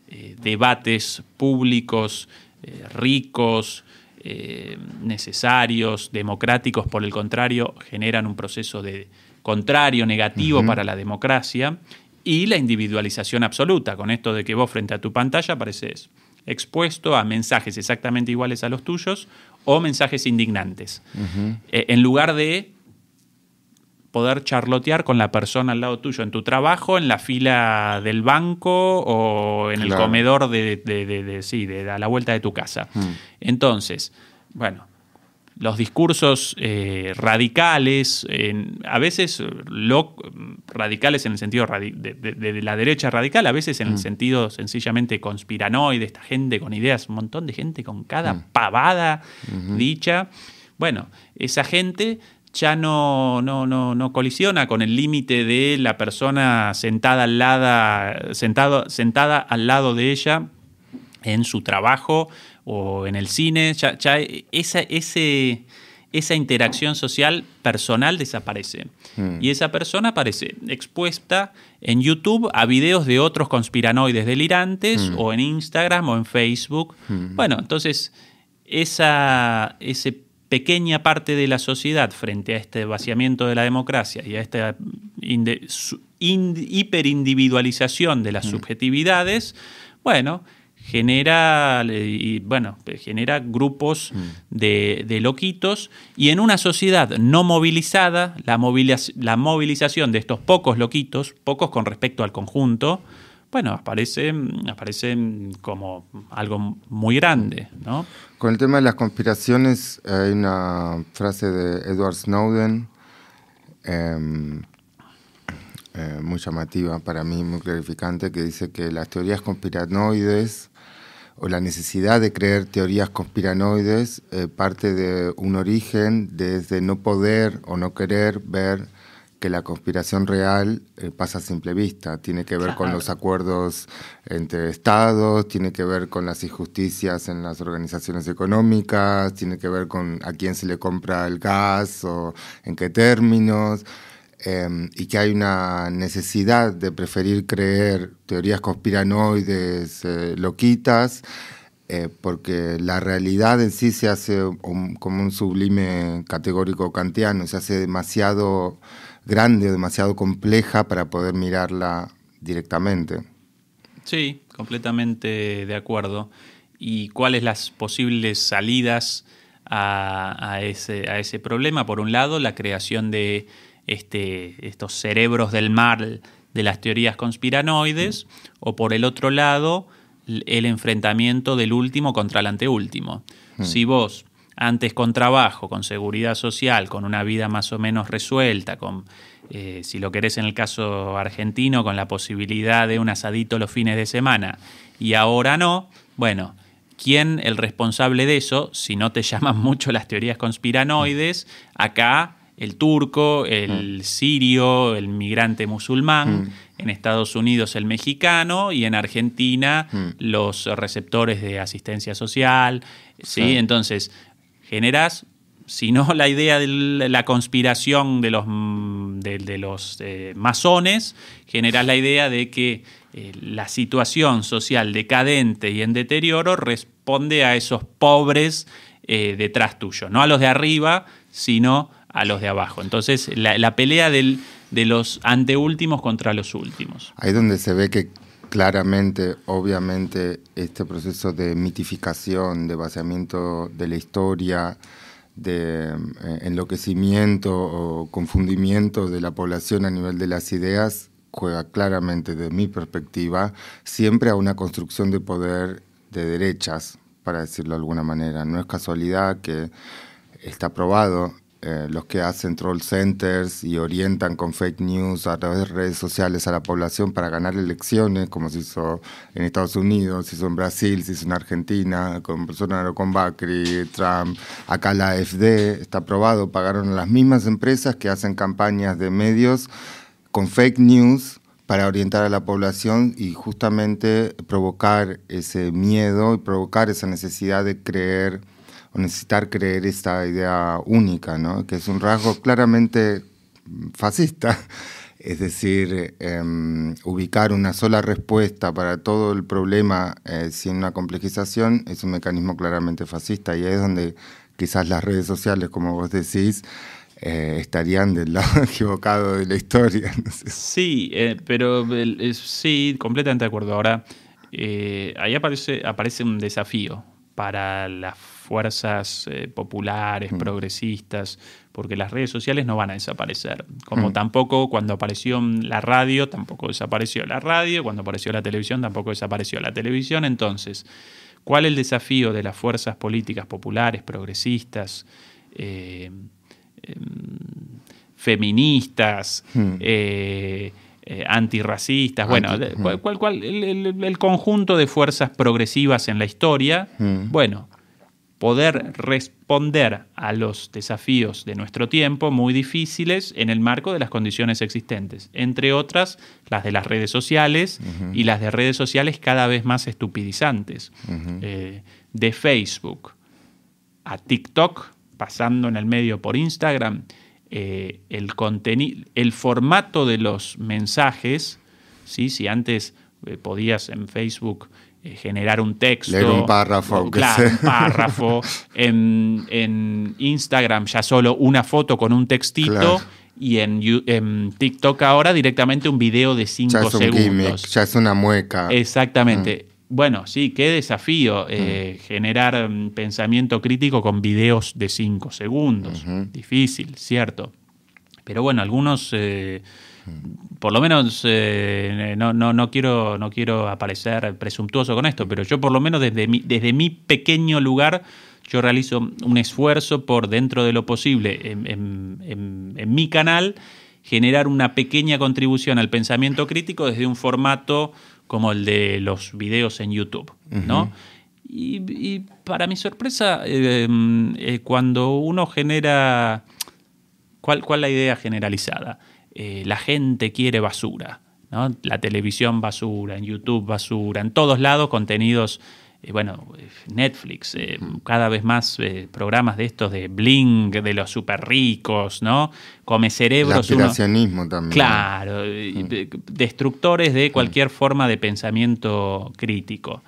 eh, debates públicos eh, ricos, eh, necesarios, democráticos, por el contrario, generan un proceso de contrario, negativo para la democracia, y la individualización absoluta, con esto de que vos frente a tu pantalla apareces expuesto a mensajes exactamente iguales a los tuyos o mensajes indignantes. Eh, en lugar de poder charlotear con la persona al lado tuyo en tu trabajo, en la fila del banco o en el comedor de, de, sí, de, a la vuelta de tu casa. Mm. Entonces, bueno, los discursos eh, radicales, a veces radicales en el sentido de, la derecha radical, a veces en el mm. sentido sencillamente conspiranoide, esta gente con ideas, un montón de gente con cada mm. pavada dicha. Bueno, esa gente ya no, no, no, colisiona con el límite de la persona sentada al, lado, sentado, sentada al lado de ella en su trabajo o en el cine. Ya, esa, ese, esa interacción social personal desaparece. Hmm. Y esa persona aparece expuesta en YouTube a videos de otros conspiranoides delirantes hmm. o en Instagram o en Facebook. Hmm. Bueno, entonces esa, ese pequeña parte de la sociedad frente a este vaciamiento de la democracia y a esta hiperindividualización de las subjetividades, bueno, genera, y, bueno, genera grupos mm. de, loquitos y en una sociedad no movilizada, la, la movilización de estos pocos loquitos, pocos con respecto al conjunto, bueno, aparece, aparece como algo muy grande, ¿no? Con el tema de las conspiraciones, hay una frase de Edward Snowden em, eh, muy llamativa para mí, muy clarificante, que dice que las teorías conspiranoides o la necesidad de creer teorías conspiranoides eh, parte de un origen desde no poder o no querer ver que la conspiración real eh, pasa a simple vista. Tiene que ver con los acuerdos entre estados, tiene que ver con las injusticias en las organizaciones económicas, tiene que ver con a quién se le compra el gas o en qué términos. Em, y que hay una necesidad de preferir creer teorías conspiranoides eh, loquitas, eh, porque la realidad en sí se hace como un sublime categórico kantiano, se hace demasiado grande, demasiado compleja para poder mirarla directamente. Sí, completamente de acuerdo. ¿Y cuáles las posibles salidas a, ese, a ese problema? Por un lado, la creación de este, estos cerebros del mal de las teorías conspiranoides, o por el otro lado, el enfrentamiento del último contra el anteúltimo. Hmm. Si vos antes con trabajo, con seguridad social, con una vida más o menos resuelta, con, eh, si lo querés en el caso argentino, con la posibilidad de un asadito los fines de semana, y ahora no, bueno, ¿quién el responsable de eso, si no te (laughs) llaman mucho las teorías conspiranoides, acá el turco, el mm. sirio, el migrante musulmán, mm. en Estados Unidos el mexicano y en Argentina mm. los receptores de asistencia social, ¿sí? Entonces, generas, si no la idea de la conspiración de los, de, los eh, masones, generas la idea de que eh, la situación social decadente y en deterioro responde a esos pobres eh, detrás tuyo, no a los de arriba, sino a los de abajo. Entonces, la, pelea de los anteúltimos contra los últimos. Ahí donde se ve que claramente, obviamente, este proceso de mitificación, de vaciamiento de la historia, de eh, enloquecimiento o confundimiento de la población a nivel de las ideas, juega claramente, de mi perspectiva, siempre a una construcción de poder de derechas, para decirlo de alguna manera. No es casualidad que está probado eh, los que hacen troll centers y orientan con fake news a través de redes sociales a la población para ganar elecciones, como se hizo en Estados Unidos, se hizo en Brasil, se hizo en Argentina, con Bolsonaro, con Bacri, Trump, acá la AFD, está aprobado, pagaron a las mismas empresas que hacen campañas de medios con fake news para orientar a la población y justamente provocar ese miedo y provocar esa necesidad de creer necesitar creer esta idea única, ¿no? que es un rasgo claramente fascista. (laughs) Es decir, em, ubicar una sola respuesta para todo el problema eh, sin una complejización es un mecanismo claramente fascista y es donde quizás las redes sociales, como vos decís, eh, estarían del lado (laughs) equivocado de la historia. Sí, eh, pero sí, completamente de acuerdo. Ahora, ahí aparece, un desafío para la fuerzas eh, populares, mm. progresistas, porque las redes sociales no van a desaparecer. Como mm. tampoco cuando apareció la radio, tampoco desapareció la radio, cuando apareció la televisión, tampoco desapareció la televisión. Entonces, ¿cuál es el desafío de las fuerzas políticas populares, progresistas, eh, em, feministas, Hmm. eh, eh, antirracistas, bueno, Anti- cual- cual- cual- el, el- el conjunto de fuerzas progresivas en la historia, Hmm. bueno, poder responder a los desafíos de nuestro tiempo muy difíciles en el marco de las condiciones existentes, entre otras las de las redes sociales y las de redes sociales cada vez más estupidizantes, Eh, de Facebook a TikTok, pasando en el medio por Instagram, eh, el contenido, el formato de los mensajes, ¿sí? si antes eh, podías en Facebook generar un texto, Leer un párrafo, aunque claro, sea. un párrafo, (laughs) en, en Instagram ya solo una foto con un textito. Claro. Y en, TikTok ahora directamente un video de 5 Ya es un segundos. gimmick, ya es una mueca. Exactamente. Mm. Bueno, sí, qué desafío eh, generar mm, pensamiento crítico con videos de 5 segundos. Difícil, cierto. Pero bueno, algunos, eh, por lo menos, eh, no, no, no, quiero, no quiero aparecer presuntuoso con esto, pero yo por lo menos desde mi, desde mi pequeño lugar, yo realizo un esfuerzo por, dentro de lo posible, en, en- en- en mi canal, generar una pequeña contribución al pensamiento crítico desde un formato como el de los videos en YouTube, ¿no? Y, y para mi sorpresa, eh, eh, cuando uno genera... ¿Cuál, cuál la idea generalizada? Eh, la gente quiere basura, ¿no? La televisión basura, en YouTube basura, en todos lados contenidos, eh, bueno, eh, Netflix, eh, cada vez más programas de estos de Bling, de los super ricos, ¿no? Come El cerebros. uno- aspiracionismo también. Claro, de- destructores de cualquier forma de pensamiento crítico.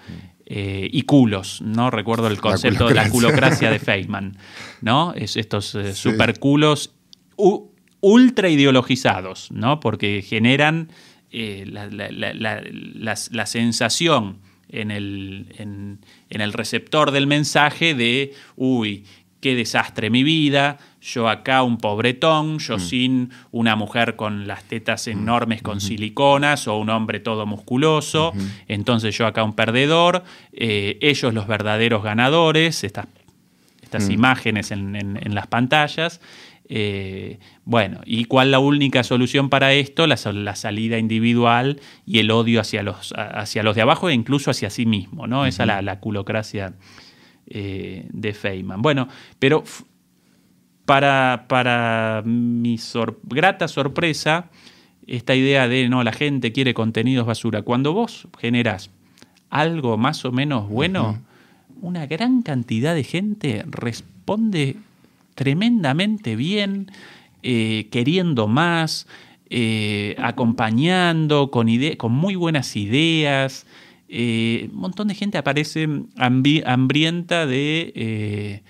Eh, y culos, ¿no? Recuerdo el concepto de la culocracia. de Feynman, ¿no? Es estos eh, superculos u- ultra ideologizados, ¿no? Porque generan eh, la, la- la- la- la- la sensación en el, en- en el receptor del mensaje de, uy, qué desastre mi vida, yo acá un pobretón, yo sin una mujer con las tetas enormes con siliconas o un hombre todo musculoso, entonces yo acá un perdedor, eh, ellos los verdaderos ganadores, estas estas imágenes en, en- en las pantallas. Eh, bueno, ¿y cuál la única solución para esto? La, salida individual y el odio hacia los, hacia los de abajo e incluso hacia sí mismo, ¿no? Esa es la, la culocracia eh, de Feynman. Bueno, pero para, para mi sor- grata sorpresa, esta idea de no, la gente quiere contenidos basura. Cuando vos generás algo más o menos bueno, una gran cantidad de gente responde tremendamente bien, eh, queriendo más, eh, acompañando, con, con muy buenas ideas. Eh, un montón de gente aparece hambrienta de,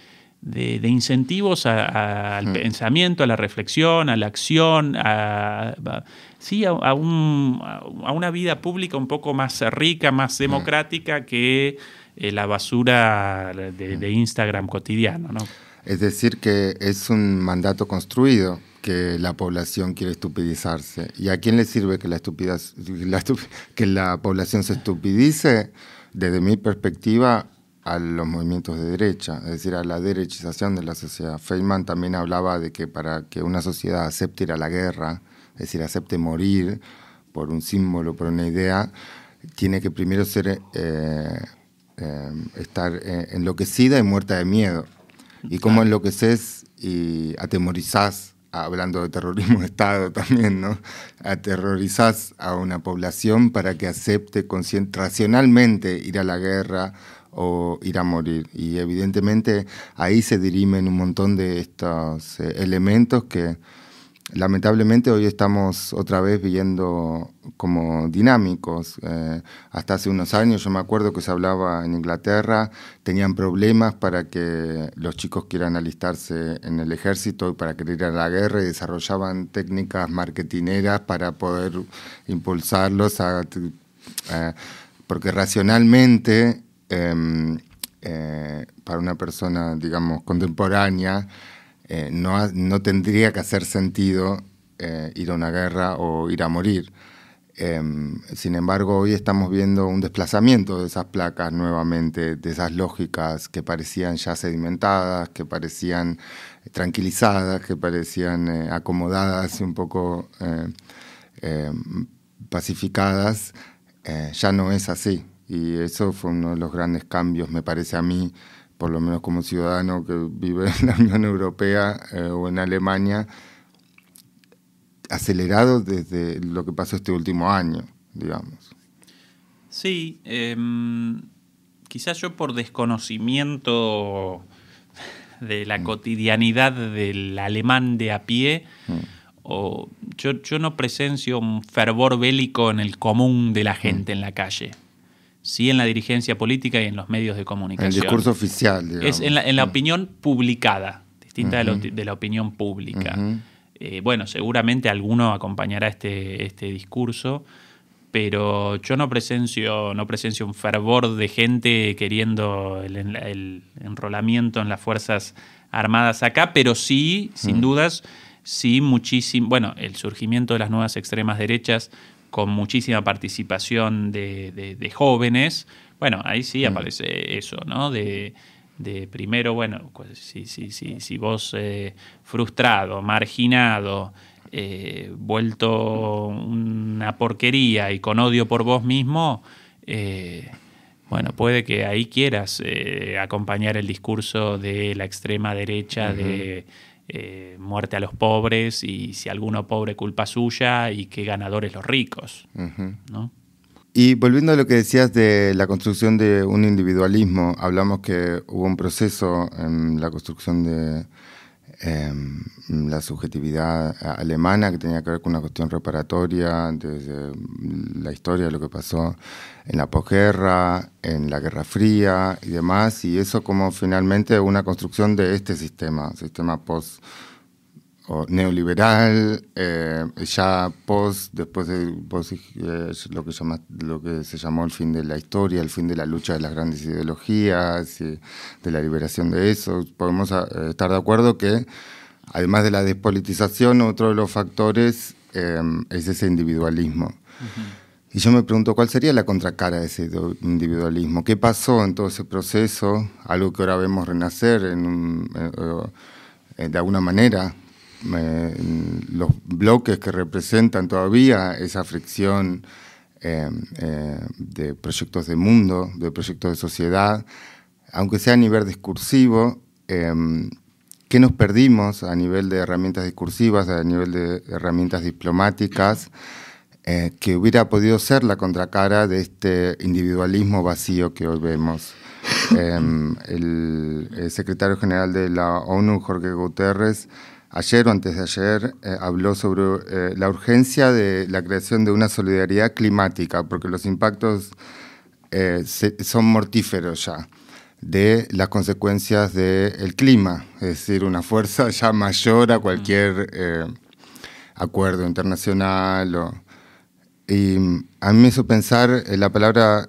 de, de incentivos a- a- al pensamiento, a la reflexión, a la acción, a, a- sí, a, a un- a una vida pública un poco más rica, más democrática que la basura de, de Instagram cotidiano. ¿no? Es decir, que es un mandato construido que la población quiere estupidizarse. ¿Y a quién le sirve que la, que la población se estupidice? Desde mi perspectiva, a los movimientos de derecha, es decir, a la derechización de la sociedad. Feynman también hablaba de que para que una sociedad acepte ir a la guerra, es decir, acepte morir por un símbolo, por una idea, tiene que primero ser eh, eh, estar eh, enloquecida y muerta de miedo. Y cómo enloqueces y atemorizás, hablando de terrorismo de Estado (laughs) también, ¿no? Aterrorizás a una población para que acepte racionalmente ir a la guerra o ir a morir. Y evidentemente ahí se dirimen un montón de estos eh, elementos que lamentablemente hoy estamos otra vez viendo como dinámicos. Eh, hasta hace unos años yo me acuerdo que se hablaba en Inglaterra, tenían problemas para que los chicos quieran alistarse en el ejército y para querer ir a la guerra y desarrollaban técnicas marketineras para poder impulsarlos a... eh, porque racionalmente, em, eh, para una persona, digamos, contemporánea, eh, no, no tendría que hacer sentido eh, ir a una guerra o ir a morir. Em, sin embargo, hoy estamos viendo un desplazamiento de esas placas nuevamente, de esas lógicas que parecían ya sedimentadas, que parecían tranquilizadas, que parecían eh, acomodadas y un poco em, pacificadas. Ya no es así. Y eso fue uno de los grandes cambios, me parece a mí, por lo menos como ciudadano que vive en la Unión Europea o en Alemania, acelerado desde lo que pasó este último año, digamos. Sí, em, quizás yo por desconocimiento de la mm. cotidianidad del alemán de a pie, mm. o yo, yo, no presencio un fervor bélico en el común de la mm. gente en la calle. Sí en la dirigencia política y en los medios de comunicación. El discurso oficial, digamos. Es en la, en la opinión publicada, distinta de, la opinión pública. Eh, bueno, seguramente alguno acompañará este, este discurso, pero yo no presencio, no presencio un fervor de gente queriendo el, enrolamiento en las Fuerzas Armadas acá, pero sí, sin mm. dudas, sí muchísimo, bueno, el surgimiento de las nuevas extremas derechas con muchísima participación de, jóvenes, bueno, ahí sí mm. aparece eso, ¿no? De, de primero, bueno, pues, si, si, si, si vos eh, frustrado, marginado, eh, vuelto una porquería y con odio por vos mismo, eh, bueno, puede que ahí quieras acompañar el discurso de la extrema derecha de muerte a los pobres y si alguno pobre culpa suya y qué ganadores los ricos, ¿no? Y volviendo a lo que decías de la construcción de un individualismo, hablamos que hubo un proceso en la construcción de em, la subjetividad alemana que tenía que ver con una cuestión reparatoria desde la historia de lo que pasó en la posguerra, en la Guerra Fría y demás, y eso como finalmente una construcción de este sistema, sistema post neoliberal, eh, ya post, después de eh, lo, que llama, lo que se llamó el fin de la historia, el fin de la lucha de las grandes ideologías, y de la liberación de eso. Podemos eh, estar de acuerdo que, además de la despolitización, otro de los factores es ese individualismo. Y yo me pregunto, ¿cuál sería la contracara de ese individualismo? ¿Qué pasó en todo ese proceso? Algo que ahora vemos renacer en de alguna manera los bloques que representan todavía esa fricción eh, eh, de proyectos de mundo, de proyectos de sociedad, aunque sea a nivel discursivo, eh, ¿qué nos perdimos a nivel de herramientas discursivas, a nivel de herramientas diplomáticas, que hubiera podido ser la contracara de este individualismo vacío que hoy vemos? el secretario general de la ONU, Jorge Guterres, ayer o antes de ayer eh, habló sobre eh, la urgencia de la creación de una solidaridad climática, porque los impactos eh, son mortíferos ya de las consecuencias del clima, es decir, una fuerza (laughs) ya mayor a cualquier acuerdo internacional. y a mí me hizo pensar en la palabra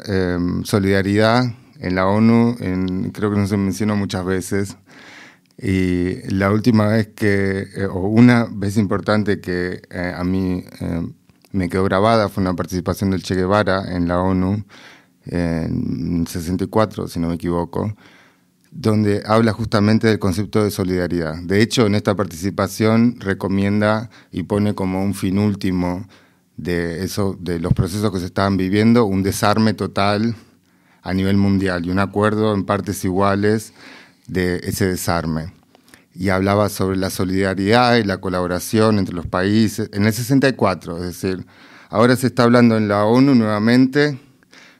solidaridad en la ONU, creo que no se mencionó muchas veces, y la última vez que, eh, o una vez importante que eh, a mí eh, me quedó grabada fue una participación del Che Guevara en la ONU en 64, si no me equivoco, donde habla justamente del concepto de solidaridad. De hecho, en esta participación recomienda y pone como un fin último de, eso, de los procesos que se estaban viviendo, un desarme total a nivel mundial y un acuerdo en partes iguales de ese desarme. Y hablaba sobre la solidaridad y la colaboración entre los países en el 64, es decir, ahora se está hablando en la ONU nuevamente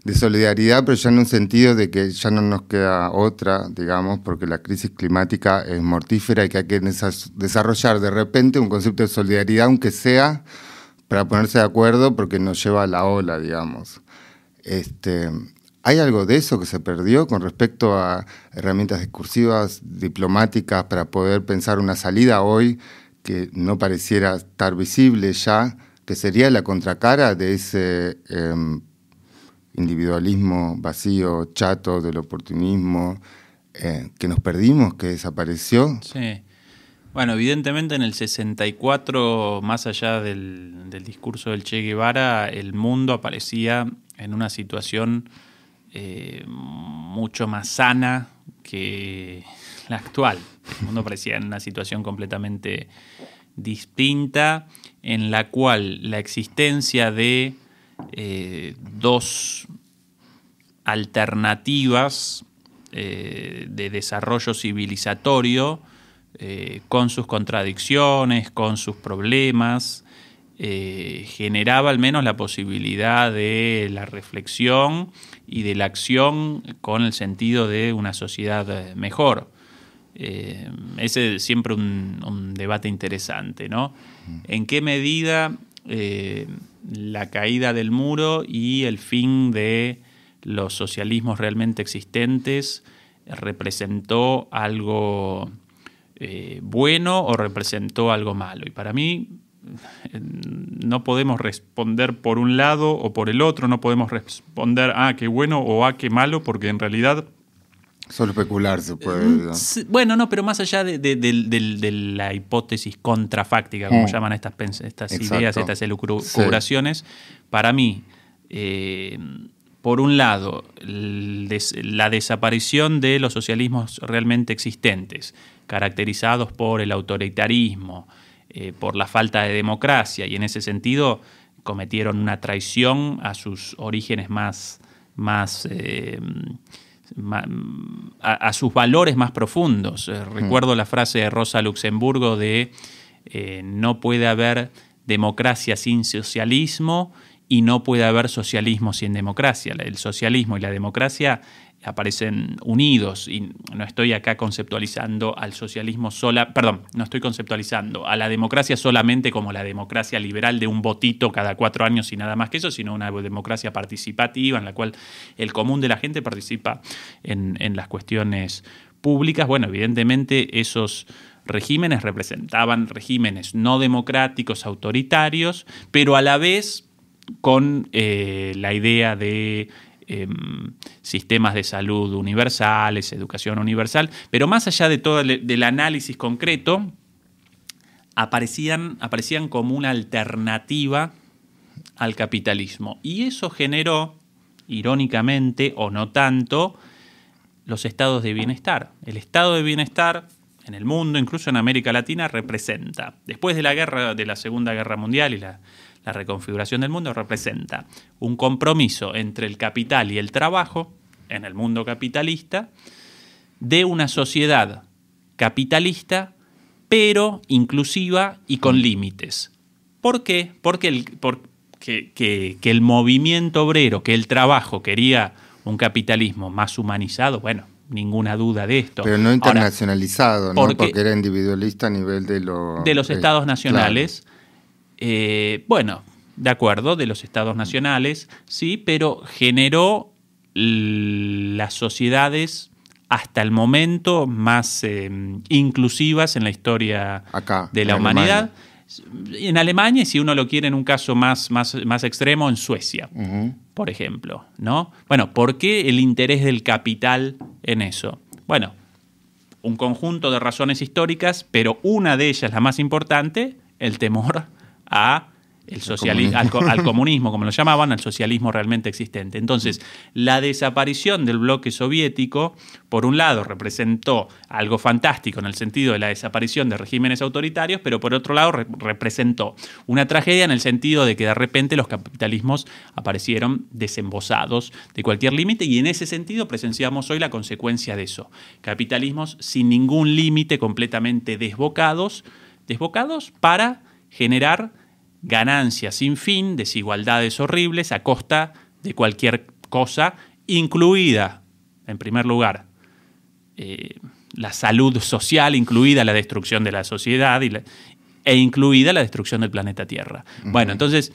de solidaridad, pero ya en un sentido de que ya no nos queda otra, digamos, porque la crisis climática es mortífera y que hay que desarrollar de repente un concepto de solidaridad, aunque sea para ponerse de acuerdo, porque nos lleva a la ola, digamos. Este, ¿Hay algo de eso que se perdió con respecto a herramientas discursivas, diplomáticas, para poder pensar una salida hoy que no pareciera estar visible ya, que sería la contracara de ese em, individualismo vacío, chato, del oportunismo, eh, que nos perdimos, que desapareció? Sí. Bueno, evidentemente en el 64, más allá del, discurso del Che Guevara, el mundo aparecía en una situación eh, mucho más sana que la actual. El mundo aparecía en una situación completamente distinta, en la cual la existencia de eh, dos alternativas eh, de desarrollo civilizatorio, con sus contradicciones, con sus problemas, eh, generaba al menos la posibilidad de la reflexión y de la acción con el sentido de una sociedad mejor. ese es siempre un, debate interesante, ¿no? ¿En qué medida la caída del muro y el fin de los socialismos realmente existentes representó algo eh, bueno o representó algo malo. Y para mí no podemos responder por un lado o por el otro, no podemos responder, ah, qué bueno o ah, qué malo, porque en realidad... Solo especular se puede. Eh, bueno, no, pero más allá de, la hipótesis contrafáctica, como mm. llaman estas, estas ideas, estas elucubraciones, para mí eh, por un lado, la desaparición de los socialismos realmente existentes, caracterizados por el autoritarismo, eh, por la falta de democracia, y en ese sentido cometieron una traición a sus orígenes más, más eh, a, sus valores más profundos. Eh, recuerdo la frase de Rosa Luxemburgo de no puede haber democracia sin socialismo y no puede haber socialismo sin democracia. El socialismo y la democracia aparecen unidos y no estoy acá conceptualizando al socialismo sola, perdón, no estoy conceptualizando a la democracia solamente como la democracia liberal de un votito cada cuatro años y nada más que eso, sino una democracia participativa en la cual el común de la gente participa en, las cuestiones públicas. Bueno, evidentemente esos regímenes representaban regímenes no democráticos, autoritarios, pero a la vez con eh, la idea de em, sistemas de salud universales, educación universal, pero más allá de todo el, del análisis concreto, aparecían, aparecían como una alternativa al capitalismo. Y eso generó, irónicamente o no tanto, los estados de bienestar. El estado de bienestar en el mundo, incluso en América Latina, representa, después de la guerra, de la Segunda Guerra Mundial y la la reconfiguración del mundo representa un compromiso entre el capital y el trabajo en el mundo capitalista de una sociedad capitalista, pero inclusiva y con límites. ¿Por qué? Porque el, que, el movimiento obrero, que el trabajo quería un capitalismo más humanizado, bueno, ninguna duda de esto. Pero no internacionalizado, ¿no? Porque, era individualista a nivel de, de los estados nacionales. Eh, bueno, de acuerdo, de los estados nacionales, sí, pero generó las sociedades hasta el momento más eh, inclusivas en la historia de la humanidad. En Alemania, y si uno lo quiere en un caso más, más, más extremo, en Suecia, por ejemplo. ¿no? Bueno, ¿por qué el interés del capital en eso? Bueno, un conjunto de razones históricas, pero una de ellas, la más importante, el temor a el socialismo, al, (laughs) comunismo, como lo llamaban, al socialismo realmente existente. Entonces, la desaparición del bloque soviético, por un lado, representó algo fantástico en el sentido de la desaparición de regímenes autoritarios, pero por otro lado, representó una tragedia en el sentido de que de repente los capitalismos aparecieron desembosados de cualquier límite y en ese sentido presenciamos hoy la consecuencia de eso. Capitalismos sin ningún límite, completamente desbocados, desbocados para generar ganancias sin fin, desigualdades horribles a costa de cualquier cosa, incluida, en primer lugar, eh, la salud social, incluida la destrucción de la sociedad e incluida la destrucción del planeta Tierra. Bueno, entonces,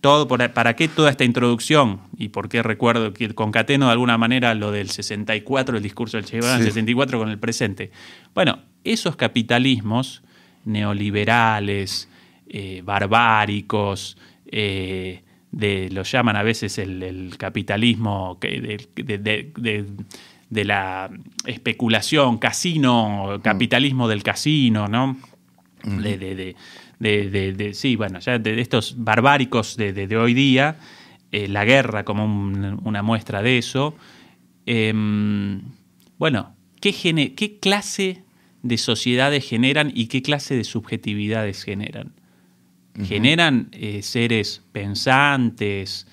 todo ¿para qué toda esta introducción? Y por qué recuerdo que concateno de alguna manera lo del 64, el discurso del Che Guevara, 64 con el presente. Bueno, esos capitalismos neoliberales, eh, barbáricos, eh, de, lo llaman a veces el, capitalismo de, la especulación, casino, capitalismo del casino, ¿no? de, sí, bueno, ya de, estos barbáricos de, hoy día, eh, la guerra como una muestra de eso. Em, bueno, ¿qué, ¿qué clase de sociedades generan y qué clase de subjetividades generan? Generan eh, seres pensantes,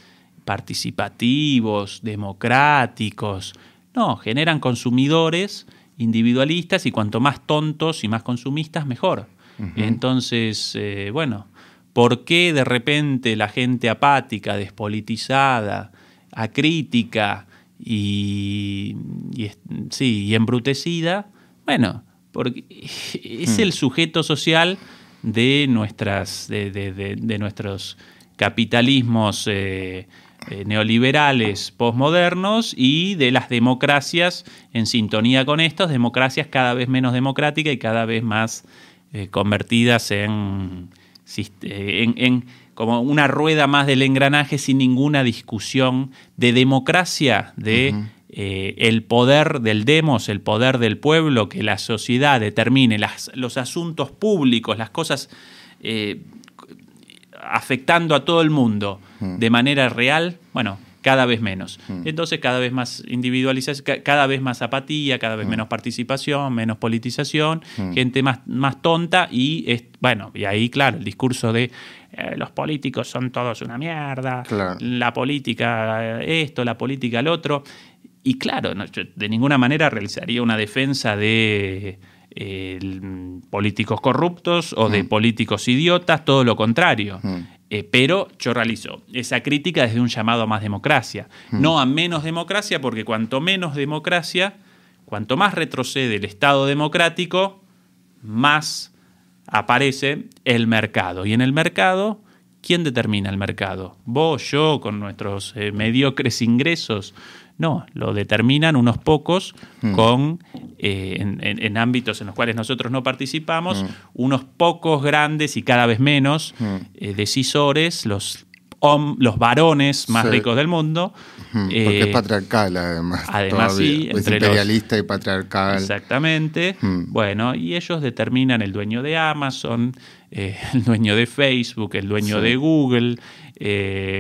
participativos, democráticos. No, generan consumidores individualistas y cuanto más tontos y más consumistas, mejor. Entonces, eh, bueno, ¿por qué de repente la gente apática, despolitizada, acrítica y, y, sí, y embrutecida? Bueno, porque (laughs) es hmm. el sujeto social de, nuestras, de, nuestros capitalismos eh, eh, neoliberales postmodernos y de las democracias en sintonía con estos, democracias cada vez menos democráticas y cada vez más eh, convertidas en, en, como una rueda más del engranaje sin ninguna discusión de democracia, de eh, el poder del demos, el poder del pueblo, que la sociedad determine las, los asuntos públicos, las cosas eh, afectando a todo el mundo mm. de manera real, bueno, cada vez menos. Mm. Entonces, cada vez más individualización, cada vez más apatía, cada vez mm. menos participación, menos politización, gente más, más tonta y, bueno, y ahí, claro, el discurso de eh, los políticos son todos una mierda, la política esto, la política el otro. Y claro, de ninguna manera realizaría una defensa de eh, políticos corruptos o de mm. políticos idiotas, todo lo contrario. Mm. Eh, pero yo realizo esa crítica desde un llamado a más democracia, mm. no a menos democracia, porque cuanto menos democracia, cuanto más retrocede el Estado democrático, más aparece el mercado. Y en el mercado, ¿quién determina el mercado? Vos, yo, con nuestros eh, mediocres ingresos, no, lo determinan unos pocos mm. con, eh, en, ámbitos en los cuales nosotros no participamos, mm. unos pocos grandes y cada vez menos mm. eh, decisores, los, los varones más ricos del mundo. Porque es eh, patriarcal además. Además, sí. Es imperialista y patriarcal. Exactamente. Bueno, y ellos determinan el dueño de Amazon, (laughs) el dueño de Facebook, el dueño de Google.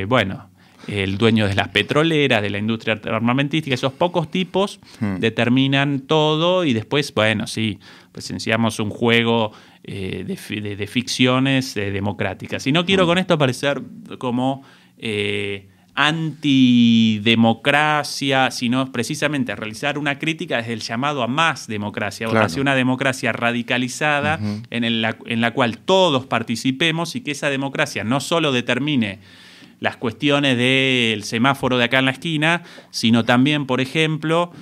bueno, el dueño de las petroleras, de la industria armamentística, esos pocos tipos hmm. determinan todo y después, bueno, sí, presenciamos un juego eh, de, ficciones eh, democráticas. Y no quiero hmm. con esto parecer como eh, antidemocracia, sino precisamente realizar una crítica desde el llamado a más democracia, o hacia una democracia radicalizada en la cual todos participemos y que esa democracia no solo determine las cuestiones del semáforo de acá en la esquina, sino también, por ejemplo,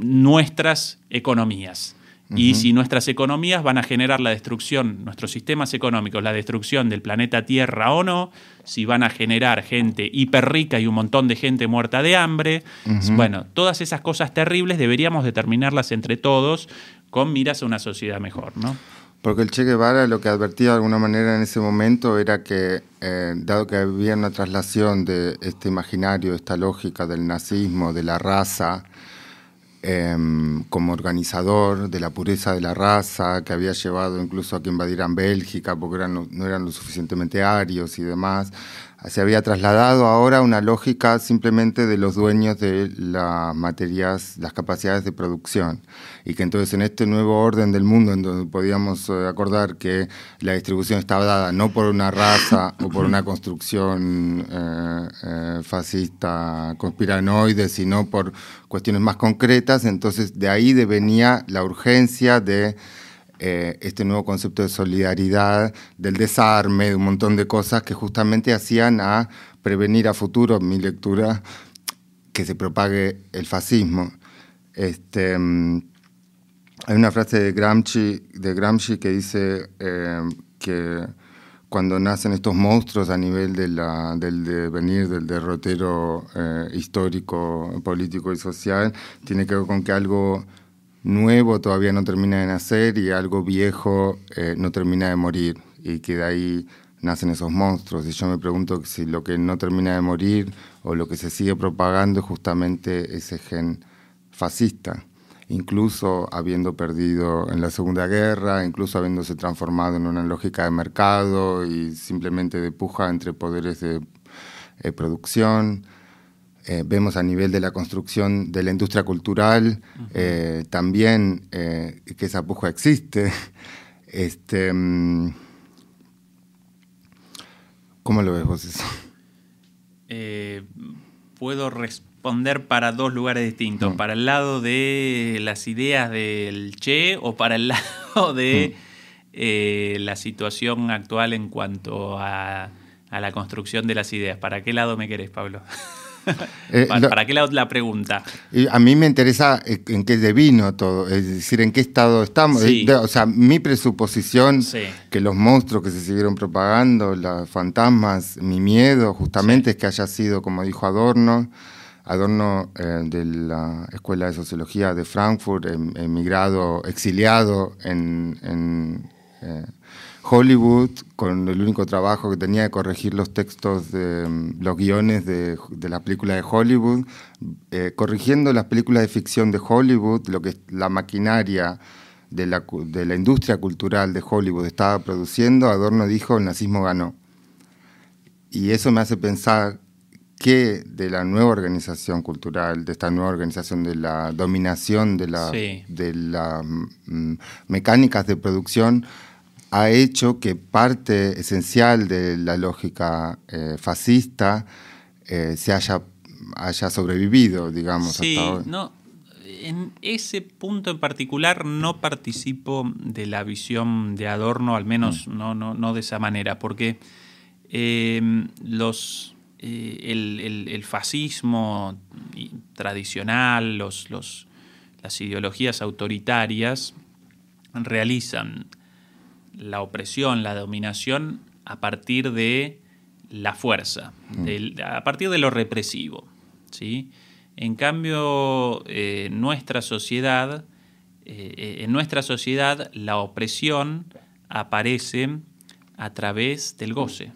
nuestras economías. Y si nuestras economías van a generar la destrucción, nuestros sistemas económicos, la destrucción del planeta Tierra o no, si van a generar gente hiperrica y un montón de gente muerta de hambre. Bueno, todas esas cosas terribles deberíamos determinarlas entre todos con miras a una sociedad mejor, ¿no? Porque el Che Guevara lo que advertía de alguna manera en ese momento era que, eh, dado que había una traslación de este imaginario, esta lógica del nazismo, de la raza, em, como organizador de la pureza de la raza, que había llevado incluso a que invadieran Bélgica porque no eran lo suficientemente arios y demás, se había trasladado ahora a una lógica simplemente de los dueños de las materias, las capacidades de producción. Y que entonces en este nuevo orden del mundo, en donde podíamos eh, acordar que la distribución estaba dada no por una raza (coughs) o por una construcción eh, eh, fascista conspiranoide, sino por cuestiones más concretas, entonces de ahí devenía la urgencia de eh, este nuevo concepto de solidaridad, del desarme, de un montón de cosas que justamente hacían a prevenir a futuro, mi lectura, que se propague el fascismo. Este, mm, hay una frase de Gramsci, de Gramsci que dice eh, que cuando nacen estos monstruos a nivel de del devenir, del derrotero eh, histórico, político y social, tiene que ver con que algo nuevo todavía no termina de nacer y algo viejo eh, no termina de morir y que de ahí nacen esos monstruos. Y yo me pregunto si lo que no termina de morir o lo que se sigue propagando es justamente ese gen fascista. incluso habiendo perdido en la Segunda Guerra, incluso habiéndose transformado en una lógica de mercado y simplemente de puja entre poderes de eh, producción. Eh, vemos a nivel de la construcción de la industria cultural eh, también que esa puja existe. (laughs) Este, mm, ¿Cómo lo ves vos eso? puedo responder para dos lugares distintos, mm. para el lado de las ideas del Che o para el (laughs) lado de mm. eh, la situación actual en cuanto a, la construcción de las ideas. ¿Para qué lado me querés, Pablo? (laughs) Eh, ¿Para, qué la pregunta? A mí me interesa eh, en qué devino todo, es decir, en qué estado estamos. O sea, mi presuposición, que los monstruos que se siguieron propagando, los fantasmas, mi miedo justamente es que haya sido, como dijo Adorno, Adorno eh, de la Escuela de Sociología de Frankfurt, em, emigrado, exiliado en, eh, Hollywood, con el único trabajo que tenía de corregir los textos, de, em, los guiones de, de las películas de Hollywood, eh, corrigiendo las películas de ficción de Hollywood, lo que la maquinaria de la, de la industria cultural de Hollywood estaba produciendo, Adorno dijo, el nazismo ganó. Y eso me hace pensar que de la nueva organización cultural, de esta nueva organización de la dominación de las de la, mm, mecánicas de producción, ha hecho que parte esencial de la lógica eh, fascista eh, se haya, haya sobrevivido, digamos, hasta hoy. No, en ese punto en particular no participo de la visión de Adorno, al menos mm. no, no, no de esa manera, porque eh, los eh, el, fascismo tradicional, los, las ideologías autoritarias realizan la opresión, la dominación a partir de la fuerza, mm. a partir de lo represivo. ¿sí? En cambio, eh, nuestra sociedad, eh, en nuestra sociedad la opresión aparece a través del goce.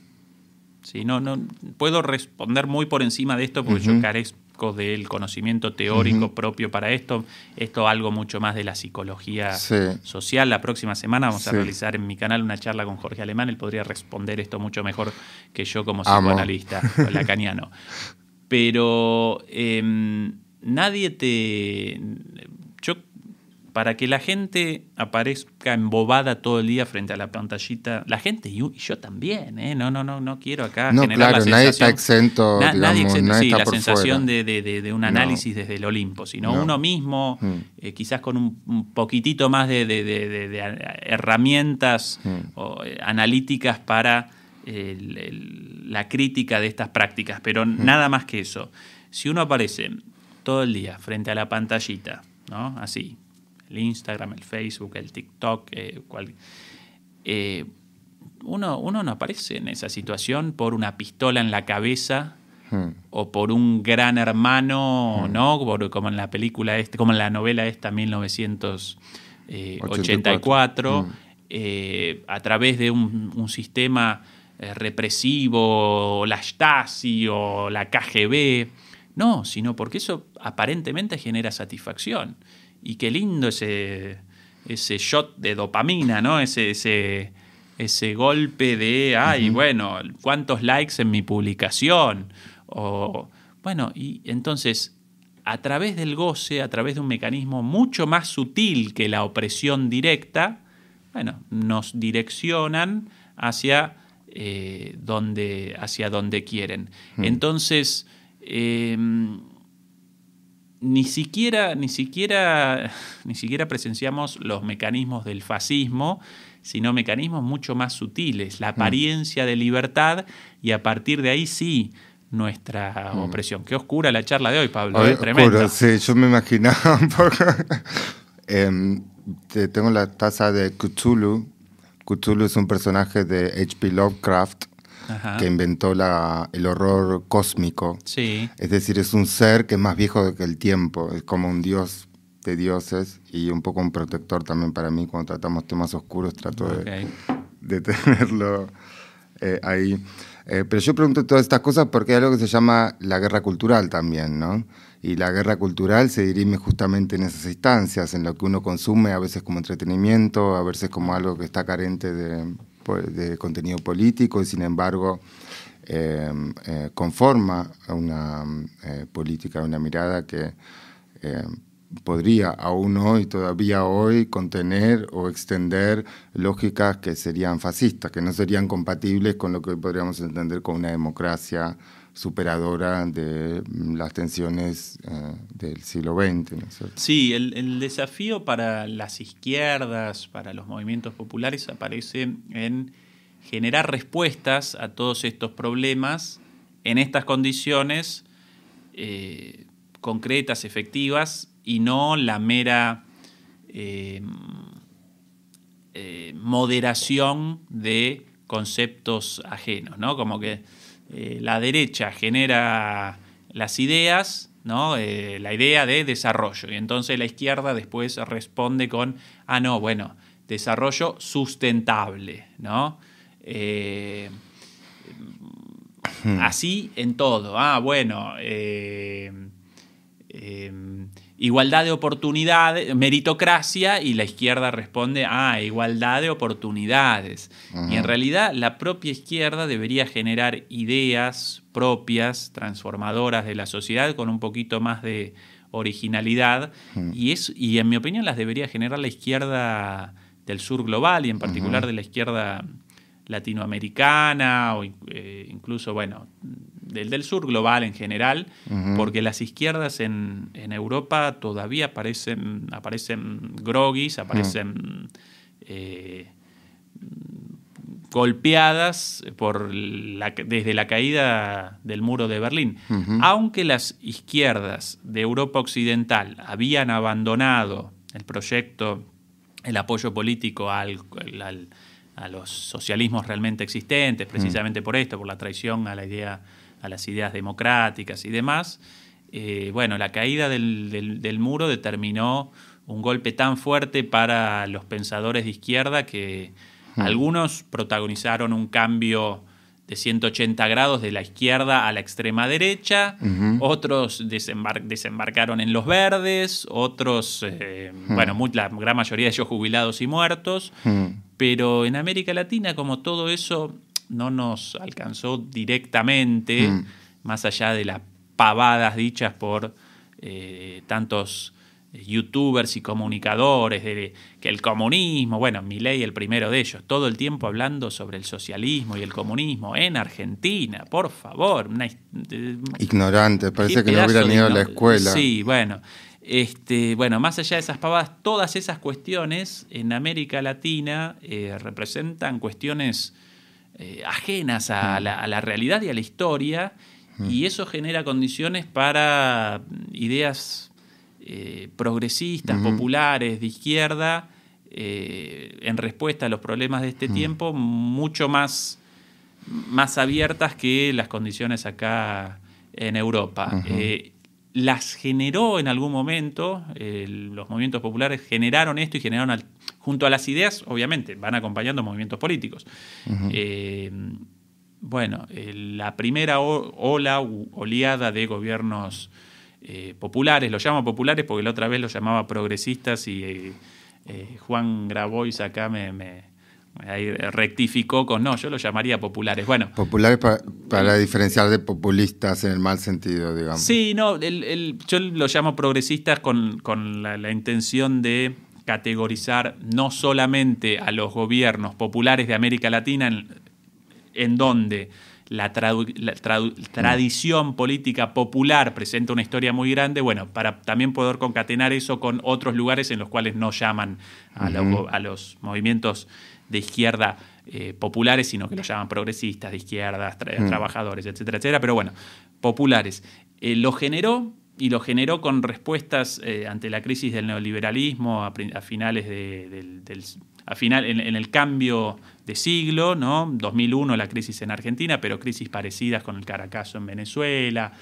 Sí, no, no, puedo responder muy por encima de esto porque yo carezco del conocimiento teórico propio para esto. Esto algo mucho más de la psicología social. La próxima semana vamos a realizar en mi canal una charla con Jorge Alemán. Él podría responder esto mucho mejor que yo como psicoanalista, lacaniano. (laughs) Pero em, nadie te para que la gente aparezca embobada todo el día frente a la pantallita, la gente y yo también, ¿eh? no, no, no, no quiero acá no, generar claro, nadie está exento, nadie exento, sí, la sensación de, un análisis desde el Olimpo, sino uno mismo, mm. eh, quizás con un, poquitito más de, herramientas mm. eh, analíticas para la crítica de estas prácticas, pero mm. nada más que eso. Si uno aparece todo el día frente a la pantallita, ¿no? Así, el Instagram, el Facebook, el TikTok, eh, eh, uno, uno no aparece en esa situación por una pistola en la cabeza hmm. o por un gran hermano, hmm. ¿no? como en la película, este, como en la novela esta 1984, hmm. eh, a través de un, sistema represivo, la Stasi o la KGB. No, sino porque eso aparentemente genera satisfacción y qué lindo ese, ese shot de dopamina, ¿no? Ese, ese, ese golpe de, ay, bueno, cuántos likes en mi publicación. O, bueno, y entonces, a través del goce, a través de un mecanismo mucho más sutil que la opresión directa, bueno, nos direccionan hacia, eh, donde, hacia donde quieren. Entonces, em, ni siquiera, ni siquiera, ni siquiera presenciamos los mecanismos del fascismo, sino mecanismos mucho más sutiles, la mm. apariencia de libertad y a partir de ahí sí nuestra mm. opresión. Qué oscura la charla de hoy, Pablo, ¿eh? tremendo. sí, yo me imaginaba un poco. (laughs) Em, tengo la taza de Cthulhu. Cthulhu es un personaje de H.P. Lovecraft que inventó la, el horror cósmico. Sí. Es decir, es un ser que es más viejo que el tiempo, es como un dios de dioses y un poco un protector también para mí cuando tratamos temas oscuros, trato de, de, (laughs) tenerlo eh, ahí. Eh, pero yo pregunto todas estas cosas porque hay algo que se llama la guerra cultural también, ¿no? Y la guerra cultural se dirime justamente en esas instancias, en lo que uno consume a veces como entretenimiento, a veces como algo que está carente de, de contenido político y sin embargo eh, conforma una política, una mirada que podría aún hoy, todavía hoy, contener o extender lógicas que serían fascistas, que no serían compatibles con lo que podríamos entender como una democracia superadora de las tensiones eh, del siglo XX. sí, el, desafío para las izquierdas, para los movimientos populares, aparece en generar respuestas a todos estos problemas en estas condiciones eh, concretas, efectivas, y no la mera eh, eh, moderación de conceptos ajenos, ¿no? Como que eh, la derecha genera las ideas, ¿no? la idea de desarrollo, y entonces la izquierda después responde con, ah, no, bueno, desarrollo sustentable, ¿no? Hmm. así en todo. Ah, bueno, igualdad de oportunidades, meritocracia, y la izquierda responde, ah, igualdad de oportunidades. Y en realidad la propia izquierda debería generar ideas propias, transformadoras de la sociedad, con un poquito más de originalidad, y, es, y en mi opinión las debería generar la izquierda del sur global y en particular de la izquierda latinoamericana o eh, incluso, bueno, del, del, sur global en general, porque las izquierdas en, Europa todavía aparecen, aparecen groguis, aparecen eh, golpeadas por desde la caída del muro de Berlín. Aunque las izquierdas de Europa Occidental habían abandonado el proyecto, el apoyo político al a los socialismos realmente existentes, mm. precisamente por esto, por la traición a la idea, a las ideas democráticas y demás. Eh, bueno, la caída del, muro determinó un golpe tan fuerte para los pensadores de izquierda que mm. algunos protagonizaron un cambio de 180 grados de la izquierda a la extrema derecha, otros desembarcaron en los verdes, otros, eh, mm. bueno, la gran mayoría de ellos jubilados y muertos, pero en América Latina, como todo eso no nos alcanzó directamente, mm. más allá de las pavadas dichas por eh, tantos youtubers y comunicadores de que el comunismo, bueno, ley el primero de ellos, todo el tiempo hablando sobre el socialismo y el comunismo en Argentina, por favor. Ignorante, parece que no hubieran ido a la escuela. Sí, bueno. Este, bueno, más allá de esas pavadas, todas esas cuestiones en América Latina eh, representan cuestiones eh, ajenas a, la, realidad y a la historia, y eso genera condiciones para ideas eh, progresistas, populares, de izquierda, en respuesta a los problemas de este tiempo, mucho más, más abiertas que las condiciones acá en Europa las generó en algún momento, los movimientos populares generaron esto y generaron, junto a las ideas, obviamente, van acompañando movimientos políticos. Eh, bueno, la primera ola, oleada de gobiernos eh, populares, lo llamo populares porque la otra vez lo llamaba progresistas y eh, Juan Grabois acá me Ahí rectificó con no, yo lo llamaría populares. Bueno. Populares para, diferenciar de populistas en el mal sentido, digamos. Sí, no, el, yo lo llamo progresistas con, la, intención de categorizar no solamente a los gobiernos populares de América Latina, en, donde la, tradición política popular presenta una historia muy grande, bueno, para también poder concatenar eso con otros lugares en los cuales no llaman a, a los movimientos de izquierda eh, populares, sino que los llaman progresistas, de izquierdas, trabajadores, etcétera, etcétera. Pero bueno, populares. Eh, lo generó y lo generó con respuestas eh, ante la crisis del neoliberalismo a, finales del, a final, en, el cambio de siglo, ¿no? 2001 la crisis en Argentina, pero crisis parecidas con el Caracazo en Venezuela,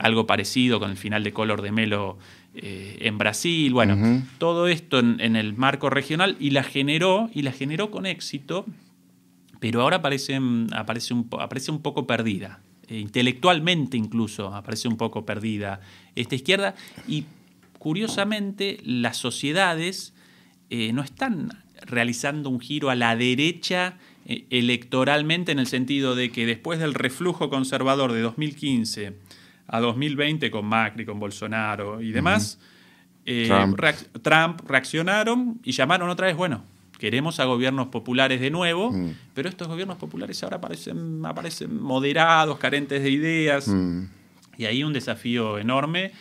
algo parecido con el final de Color de Melo eh, en Brasil, bueno, todo esto en, el marco regional y la generó, y la generó con éxito, pero ahora aparece, aparece, un, aparece un poco perdida. Eh, intelectualmente incluso aparece un poco perdida esta izquierda. Y curiosamente, las sociedades eh, no están realizando un giro a la derecha eh, electoralmente en el sentido de que después del reflujo conservador de 2015 a 2020 con Macri, con Bolsonaro y demás, Trump. reaccionaron y llamaron otra vez, bueno, queremos a gobiernos populares de nuevo, mm. pero estos gobiernos populares ahora aparecen, aparecen moderados, carentes de ideas, mm. y ahí un desafío enorme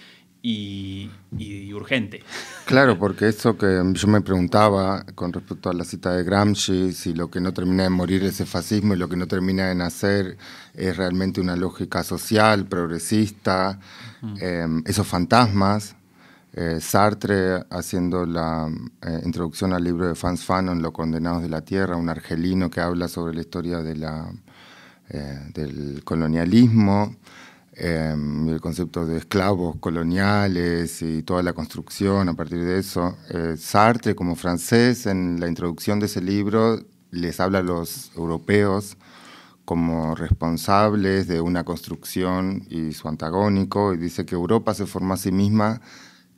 y, urgente. Claro, porque eso que yo me preguntaba con respecto a la cita de Gramsci, si lo que no termina de morir es el fascismo y lo que no termina de nacer es realmente una lógica social, progresista, eh, esos fantasmas eh, Sartre haciendo la eh, introducción al libro de Franz Fanon, Los Condenados de la Tierra, un argelino que habla sobre la historia de la, del colonialismo, el concepto de esclavos coloniales y toda la construcción a partir de eso. Sartre, como francés, en la introducción de ese libro les habla a los europeos como responsables de una construcción y su antagónico, y dice que Europa se forma a sí misma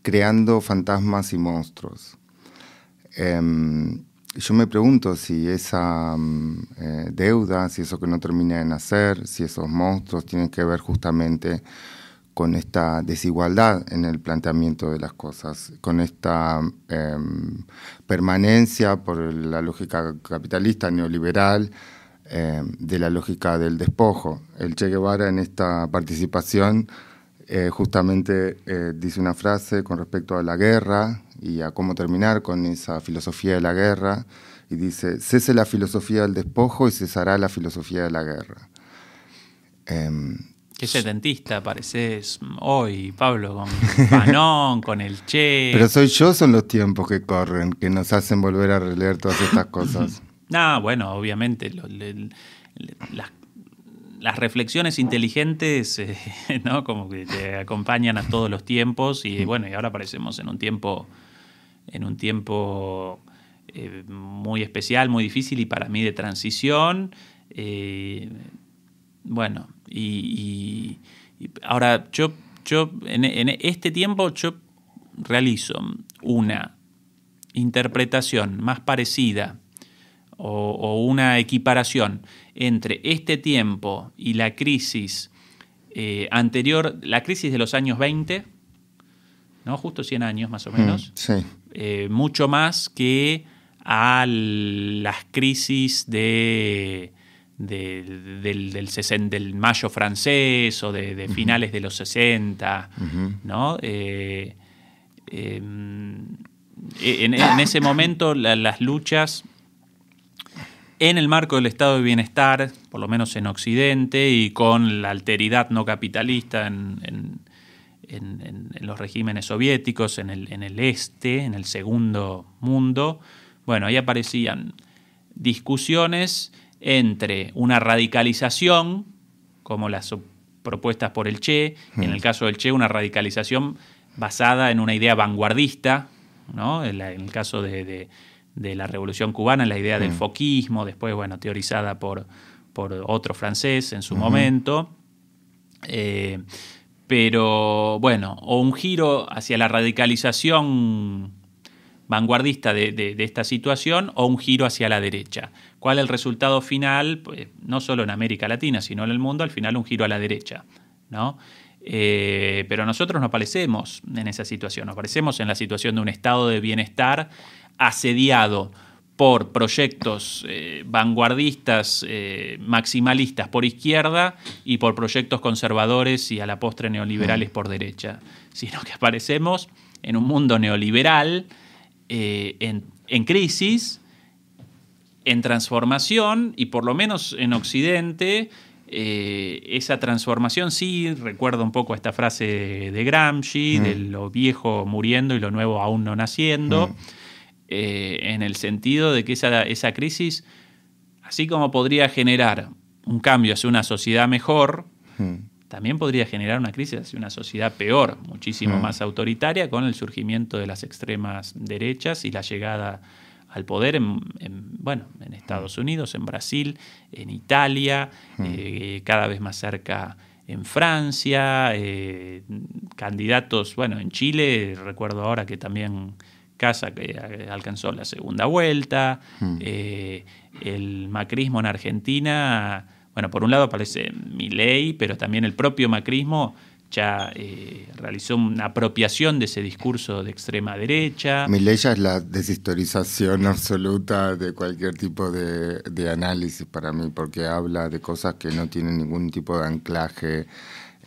creando fantasmas y monstruos. Yo me pregunto si esa mm, eh, deuda, si eso que no termina de nacer, si esos monstruos tienen que ver justamente con esta desigualdad en el planteamiento de las cosas, con esta em, permanencia por la lógica capitalista neoliberal em, de la lógica del despojo. El Che Guevara en esta participación eh, justamente eh, dice una frase con respecto a la guerra y a cómo terminar con esa filosofía de la guerra, y dice, cese la filosofía del despojo y cesará la filosofía de la guerra. Em, Qué setentista pareces hoy, Pablo, con Panón, con el Che. (laughs) Pero soy yo, son los tiempos que corren, que nos hacen volver a releer todas estas cosas. (laughs) no, bueno, obviamente, las las reflexiones inteligentes, eh, (laughs) ¿no? Como que te acompañan a todos los tiempos y bueno, y ahora aparecemos en un tiempo, en un tiempo eh, muy especial, muy difícil y para mí de transición. Eh, bueno, y, ahora yo, yo en, este tiempo yo realizo una interpretación más parecida o una equiparación entre este tiempo y la crisis eh, anterior, la crisis de los años 20, ¿no? justo 100 años más o mm, menos, eh, mucho más que a las crisis de, del, del, mayo francés o de, finales de los 60, ¿no? Eh, em, en, ese momento las luchas en el marco del estado de bienestar, por lo menos en Occidente, y con la alteridad no capitalista en, los regímenes soviéticos, en el, en el este, en el segundo mundo, bueno, ahí aparecían discusiones entre una radicalización, como las propuestas por el Che, y en el mm. caso del Che, una radicalización basada en una idea vanguardista, ¿no? en, el caso de de la Revolución Cubana, la idea del mm. foquismo, después, bueno, teorizada por, por otro francés en su momento. Eh, pero bueno, o un giro hacia la radicalización vanguardista de, esta situación o un giro hacia la derecha. ¿Cuál es el resultado final? Pues, no solo en América Latina, sino en el mundo, al final un giro a la derecha. ¿no? Eh, pero nosotros no aparecemos en esa situación, nos aparecemos en la situación de un estado de bienestar asediado por proyectos eh, vanguardistas, eh, maximalistas por izquierda y por proyectos conservadores y a la postre neoliberales mm. por derecha, sino que aparecemos en un mundo neoliberal en, en crisis, en transformación y por lo menos en Occidente eh, esa transformación sí recuerda un poco esta frase de Gramsci, mm. de lo viejo muriendo y lo nuevo aún no naciendo, mm. Eh, en el sentido de que esa, esa, crisis, así como podría generar un cambio hacia una sociedad mejor, mm. también podría generar una crisis hacia una sociedad peor, muchísimo más autoritaria, con el surgimiento de las extremas derechas y la llegada al poder en, bueno, en Estados Unidos, en Brasil, en Italia, eh, cada vez más cerca en Francia, eh, candidatos, bueno, en Chile, recuerdo ahora que también Casa que alcanzó la segunda vuelta, eh, el macrismo en Argentina, bueno, por un lado aparece mi ley, pero también el propio macrismo ya eh, realizó una apropiación de ese discurso de extrema derecha. Mi ley ya es la deshistorización absoluta de cualquier tipo de, análisis para mí, porque habla de cosas que no tienen ningún tipo de anclaje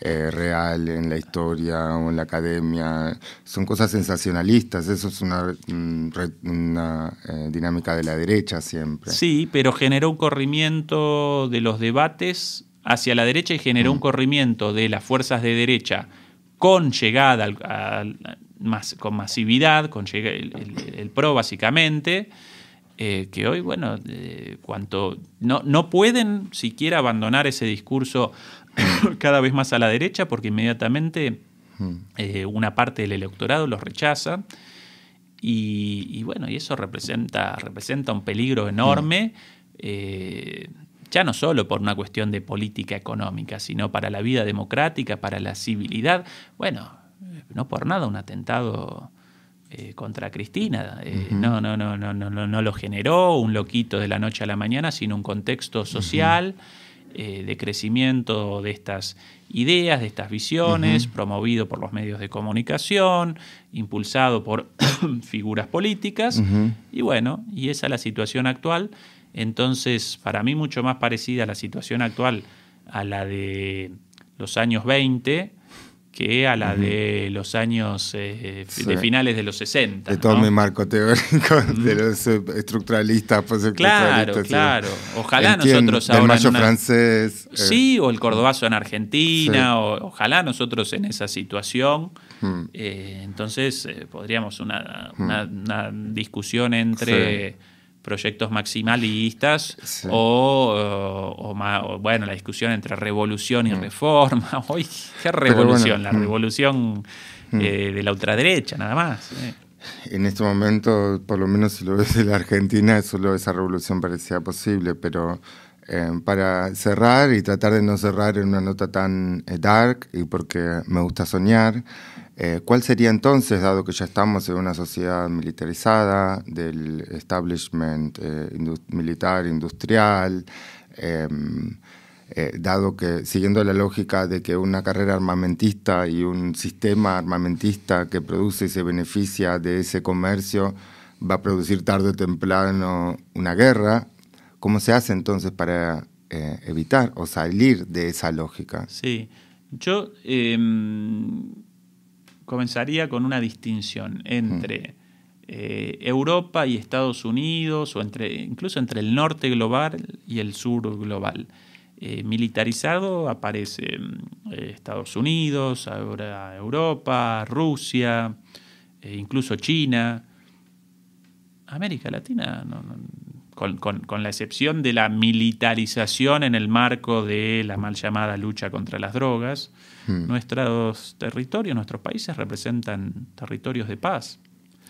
eh, real en la historia o en la academia. Son cosas sensacionalistas, eso es una, una eh, dinámica de la derecha siempre. Sí, pero generó un corrimiento de los debates hacia la derecha y generó un mm. corrimiento de las fuerzas de derecha con llegada, más, con masividad, con el, PRO básicamente, eh, que hoy, bueno, cuanto no, no pueden siquiera abandonar ese discurso (laughs) cada vez más a la derecha porque inmediatamente mm. eh, una parte del electorado los rechaza. Y, bueno, y eso representa, representa un peligro enorme. Mm. Eh, ya no solo por una cuestión de política económica, sino para la vida democrática, para la civilidad. Bueno, no por nada un atentado eh, contra Cristina. Eh, no, no, no, no, no, no lo generó un loquito de la noche a la mañana, sino un contexto social eh, de crecimiento de estas ideas, de estas visiones, promovido por los medios de comunicación, impulsado por (coughs) figuras políticas. Y bueno, y esa es la situación actual. Entonces, para mí mucho más parecida a la situación actual a la de los años 20 que a la de los años eh, de finales de los 60. De todo mi marco teórico, de los estructuralistas, Claro, claro. Ojalá nosotros ahora. El mayo francés. Eh. Sí, o el cordobazo en Argentina, o, ojalá nosotros en esa situación. Eh, entonces, podríamos una, una, discusión entre proyectos maximalistas o, bueno, la discusión entre revolución y mm. reforma. (laughs) Hoy, ¿qué revolución? la mm. revolución mm. eh, de la ultraderecha, nada más. Eh. En este momento, por lo menos si lo ves en la Argentina, solo esa revolución parecía posible, pero eh, para cerrar y tratar de no cerrar en una nota tan dark, y porque me gusta soñar, eh, ¿Cuál sería entonces, dado que ya estamos en una sociedad militarizada, del establishment eh, militar, industrial, em, eh, dado que, siguiendo la lógica de que una carrera armamentista y un sistema armamentista que produce y se beneficia de ese comercio va a producir tarde o temprano una guerra, ¿cómo se hace entonces para evitar o salir de esa lógica? Sí, yo em, comenzaría con una distinción entre eh, Europa y Estados Unidos, o entre, incluso entre el norte global y el sur global. Eh, militarizado aparece eh, Estados Unidos, ahora Europa, Rusia, incluso China. América Latina, con, la excepción de la militarización en el marco de la mal llamada lucha contra las drogas, Hmm. Nuestros territorios, nuestros países representan territorios de paz.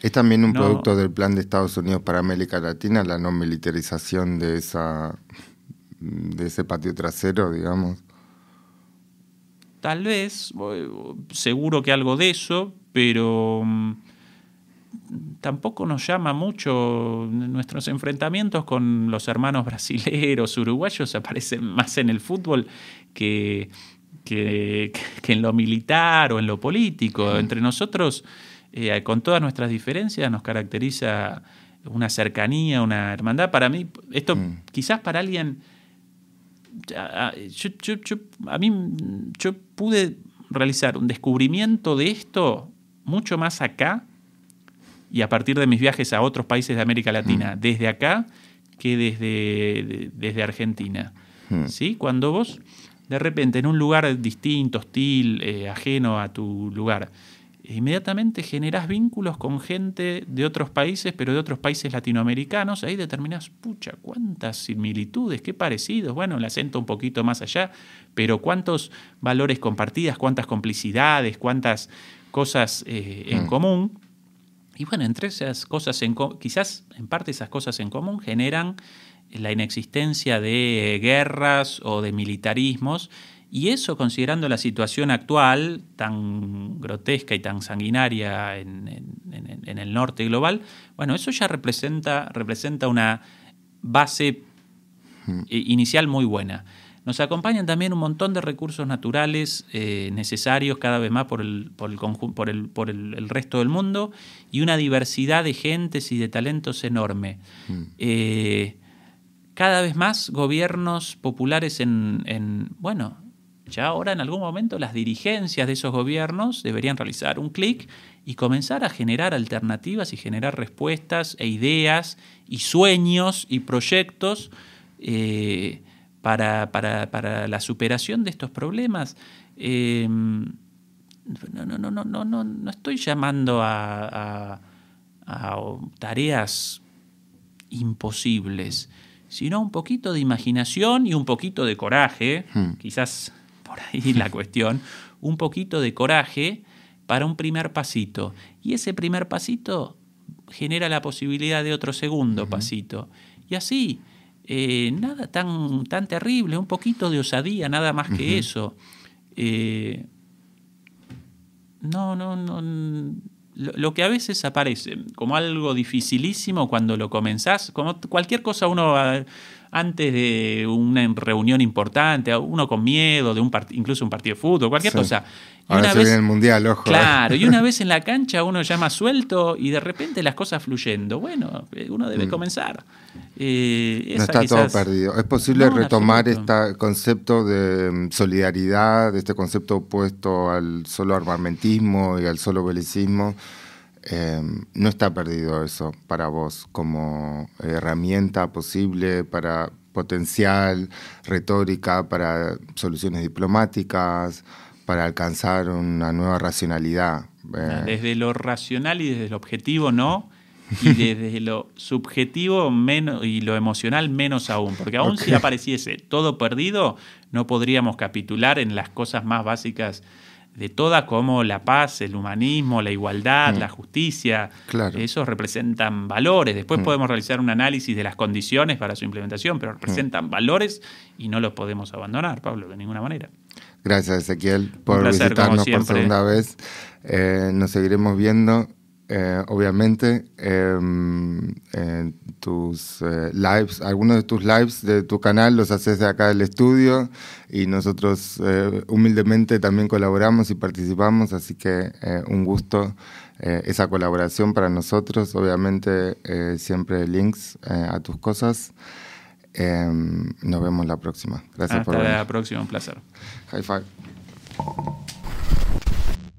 ¿Es también un producto del plan de Estados Unidos para América Latina la no militarización de, esa, de ese patio trasero, digamos? Tal vez, seguro que algo de eso, pero mm, tampoco nos llama mucho nuestros enfrentamientos con los hermanos (laughs) brasileros, uruguayos, aparecen más en el fútbol que, que, en lo militar o en lo político. Entre nosotros, eh, con todas nuestras diferencias, nos caracteriza una cercanía, una hermandad. Para mí, esto mm. quizás para alguien... a mí yo pude realizar un descubrimiento de esto mucho más acá y a partir de mis viajes a otros países de América Latina, mm. desde acá que desde, desde Argentina. Mm. ¿Sí? Cuando vos de repente en un lugar distinto, hostil, eh, ajeno a tu lugar, inmediatamente generás vínculos con gente de otros países, pero de otros países latinoamericanos, ahí determinás, pucha, cuántas similitudes, qué parecidos, bueno, el acento un poquito más allá, pero cuántos valores compartidas, cuántas complicidades, cuántas cosas eh, en mm. común. Y bueno, entre esas cosas, en quizás en parte esas cosas en común generan la inexistencia de guerras o de militarismos, y eso considerando la situación actual, tan grotesca y tan sanguinaria en, el norte global, bueno, eso ya representa, representa una base hmm. inicial muy buena. Nos acompañan también un montón de recursos naturales eh, necesarios cada vez más por, el, por, el, por, el, por el, resto del mundo y una diversidad de gentes y de talentos enorme. Hmm. Eh, cada vez más gobiernos populares en, bueno, ya ahora en algún momento las dirigencias de esos gobiernos deberían realizar un clic y comenzar a generar alternativas y generar respuestas e ideas y sueños y proyectos eh, para, para, la superación de estos problemas. Em, no, no, no, no, no, no estoy llamando a, tareas imposibles, sino un poquito de imaginación y un poquito de coraje, hmm. quizás por ahí la cuestión, un poquito de coraje para un primer pasito. Y ese primer pasito genera la posibilidad de otro segundo pasito. Y así, eh, nada tan, tan terrible, un poquito de osadía, nada más que eso. Eh, no, no, no. Lo, que a veces aparece como algo dificilísimo cuando lo comenzás, como cualquier cosa uno antes de una reunión importante, uno con miedo, de un incluso un partido de fútbol, cualquier cosa. Y Ahora una vez, el mundial, ojo. Claro, y una (laughs) vez en la cancha uno llama suelto y de repente las cosas fluyendo. Bueno, eh, uno debe mm. comenzar. Eh, no está todo perdido. Es posible retomar este concepto de mm, solidaridad, este concepto opuesto al solo armamentismo y al solo belicismo. Em, no está perdido eso para vos como herramienta posible para potencial, retórica, para soluciones diplomáticas, para alcanzar una nueva racionalidad. Eh, desde lo racional y desde lo objetivo no, y (laughs) desde lo subjetivo menos y lo emocional menos aún, porque aún si apareciese todo perdido, no podríamos capitular en las cosas más básicas de todas como la paz, el humanismo, la igualdad, mm. la justicia. Claro. Esos representan valores. Después mm. podemos realizar un análisis de las condiciones para su implementación, pero representan mm. valores y no los podemos abandonar, Pablo, de ninguna manera. Gracias, Ezequiel, por visitarnos por segunda vez. Eh, nos seguiremos viendo eh, obviamente, em, en tus eh, lives, algunos de tus lives de tu canal los haces de acá del estudio y nosotros eh, humildemente también colaboramos y participamos, así que un gusto esa colaboración para nosotros. Obviamente, siempre links a tus cosas. Eh, nos vemos la próxima. Gracias Hasta por venir. Hasta la próxima, un placer. High five.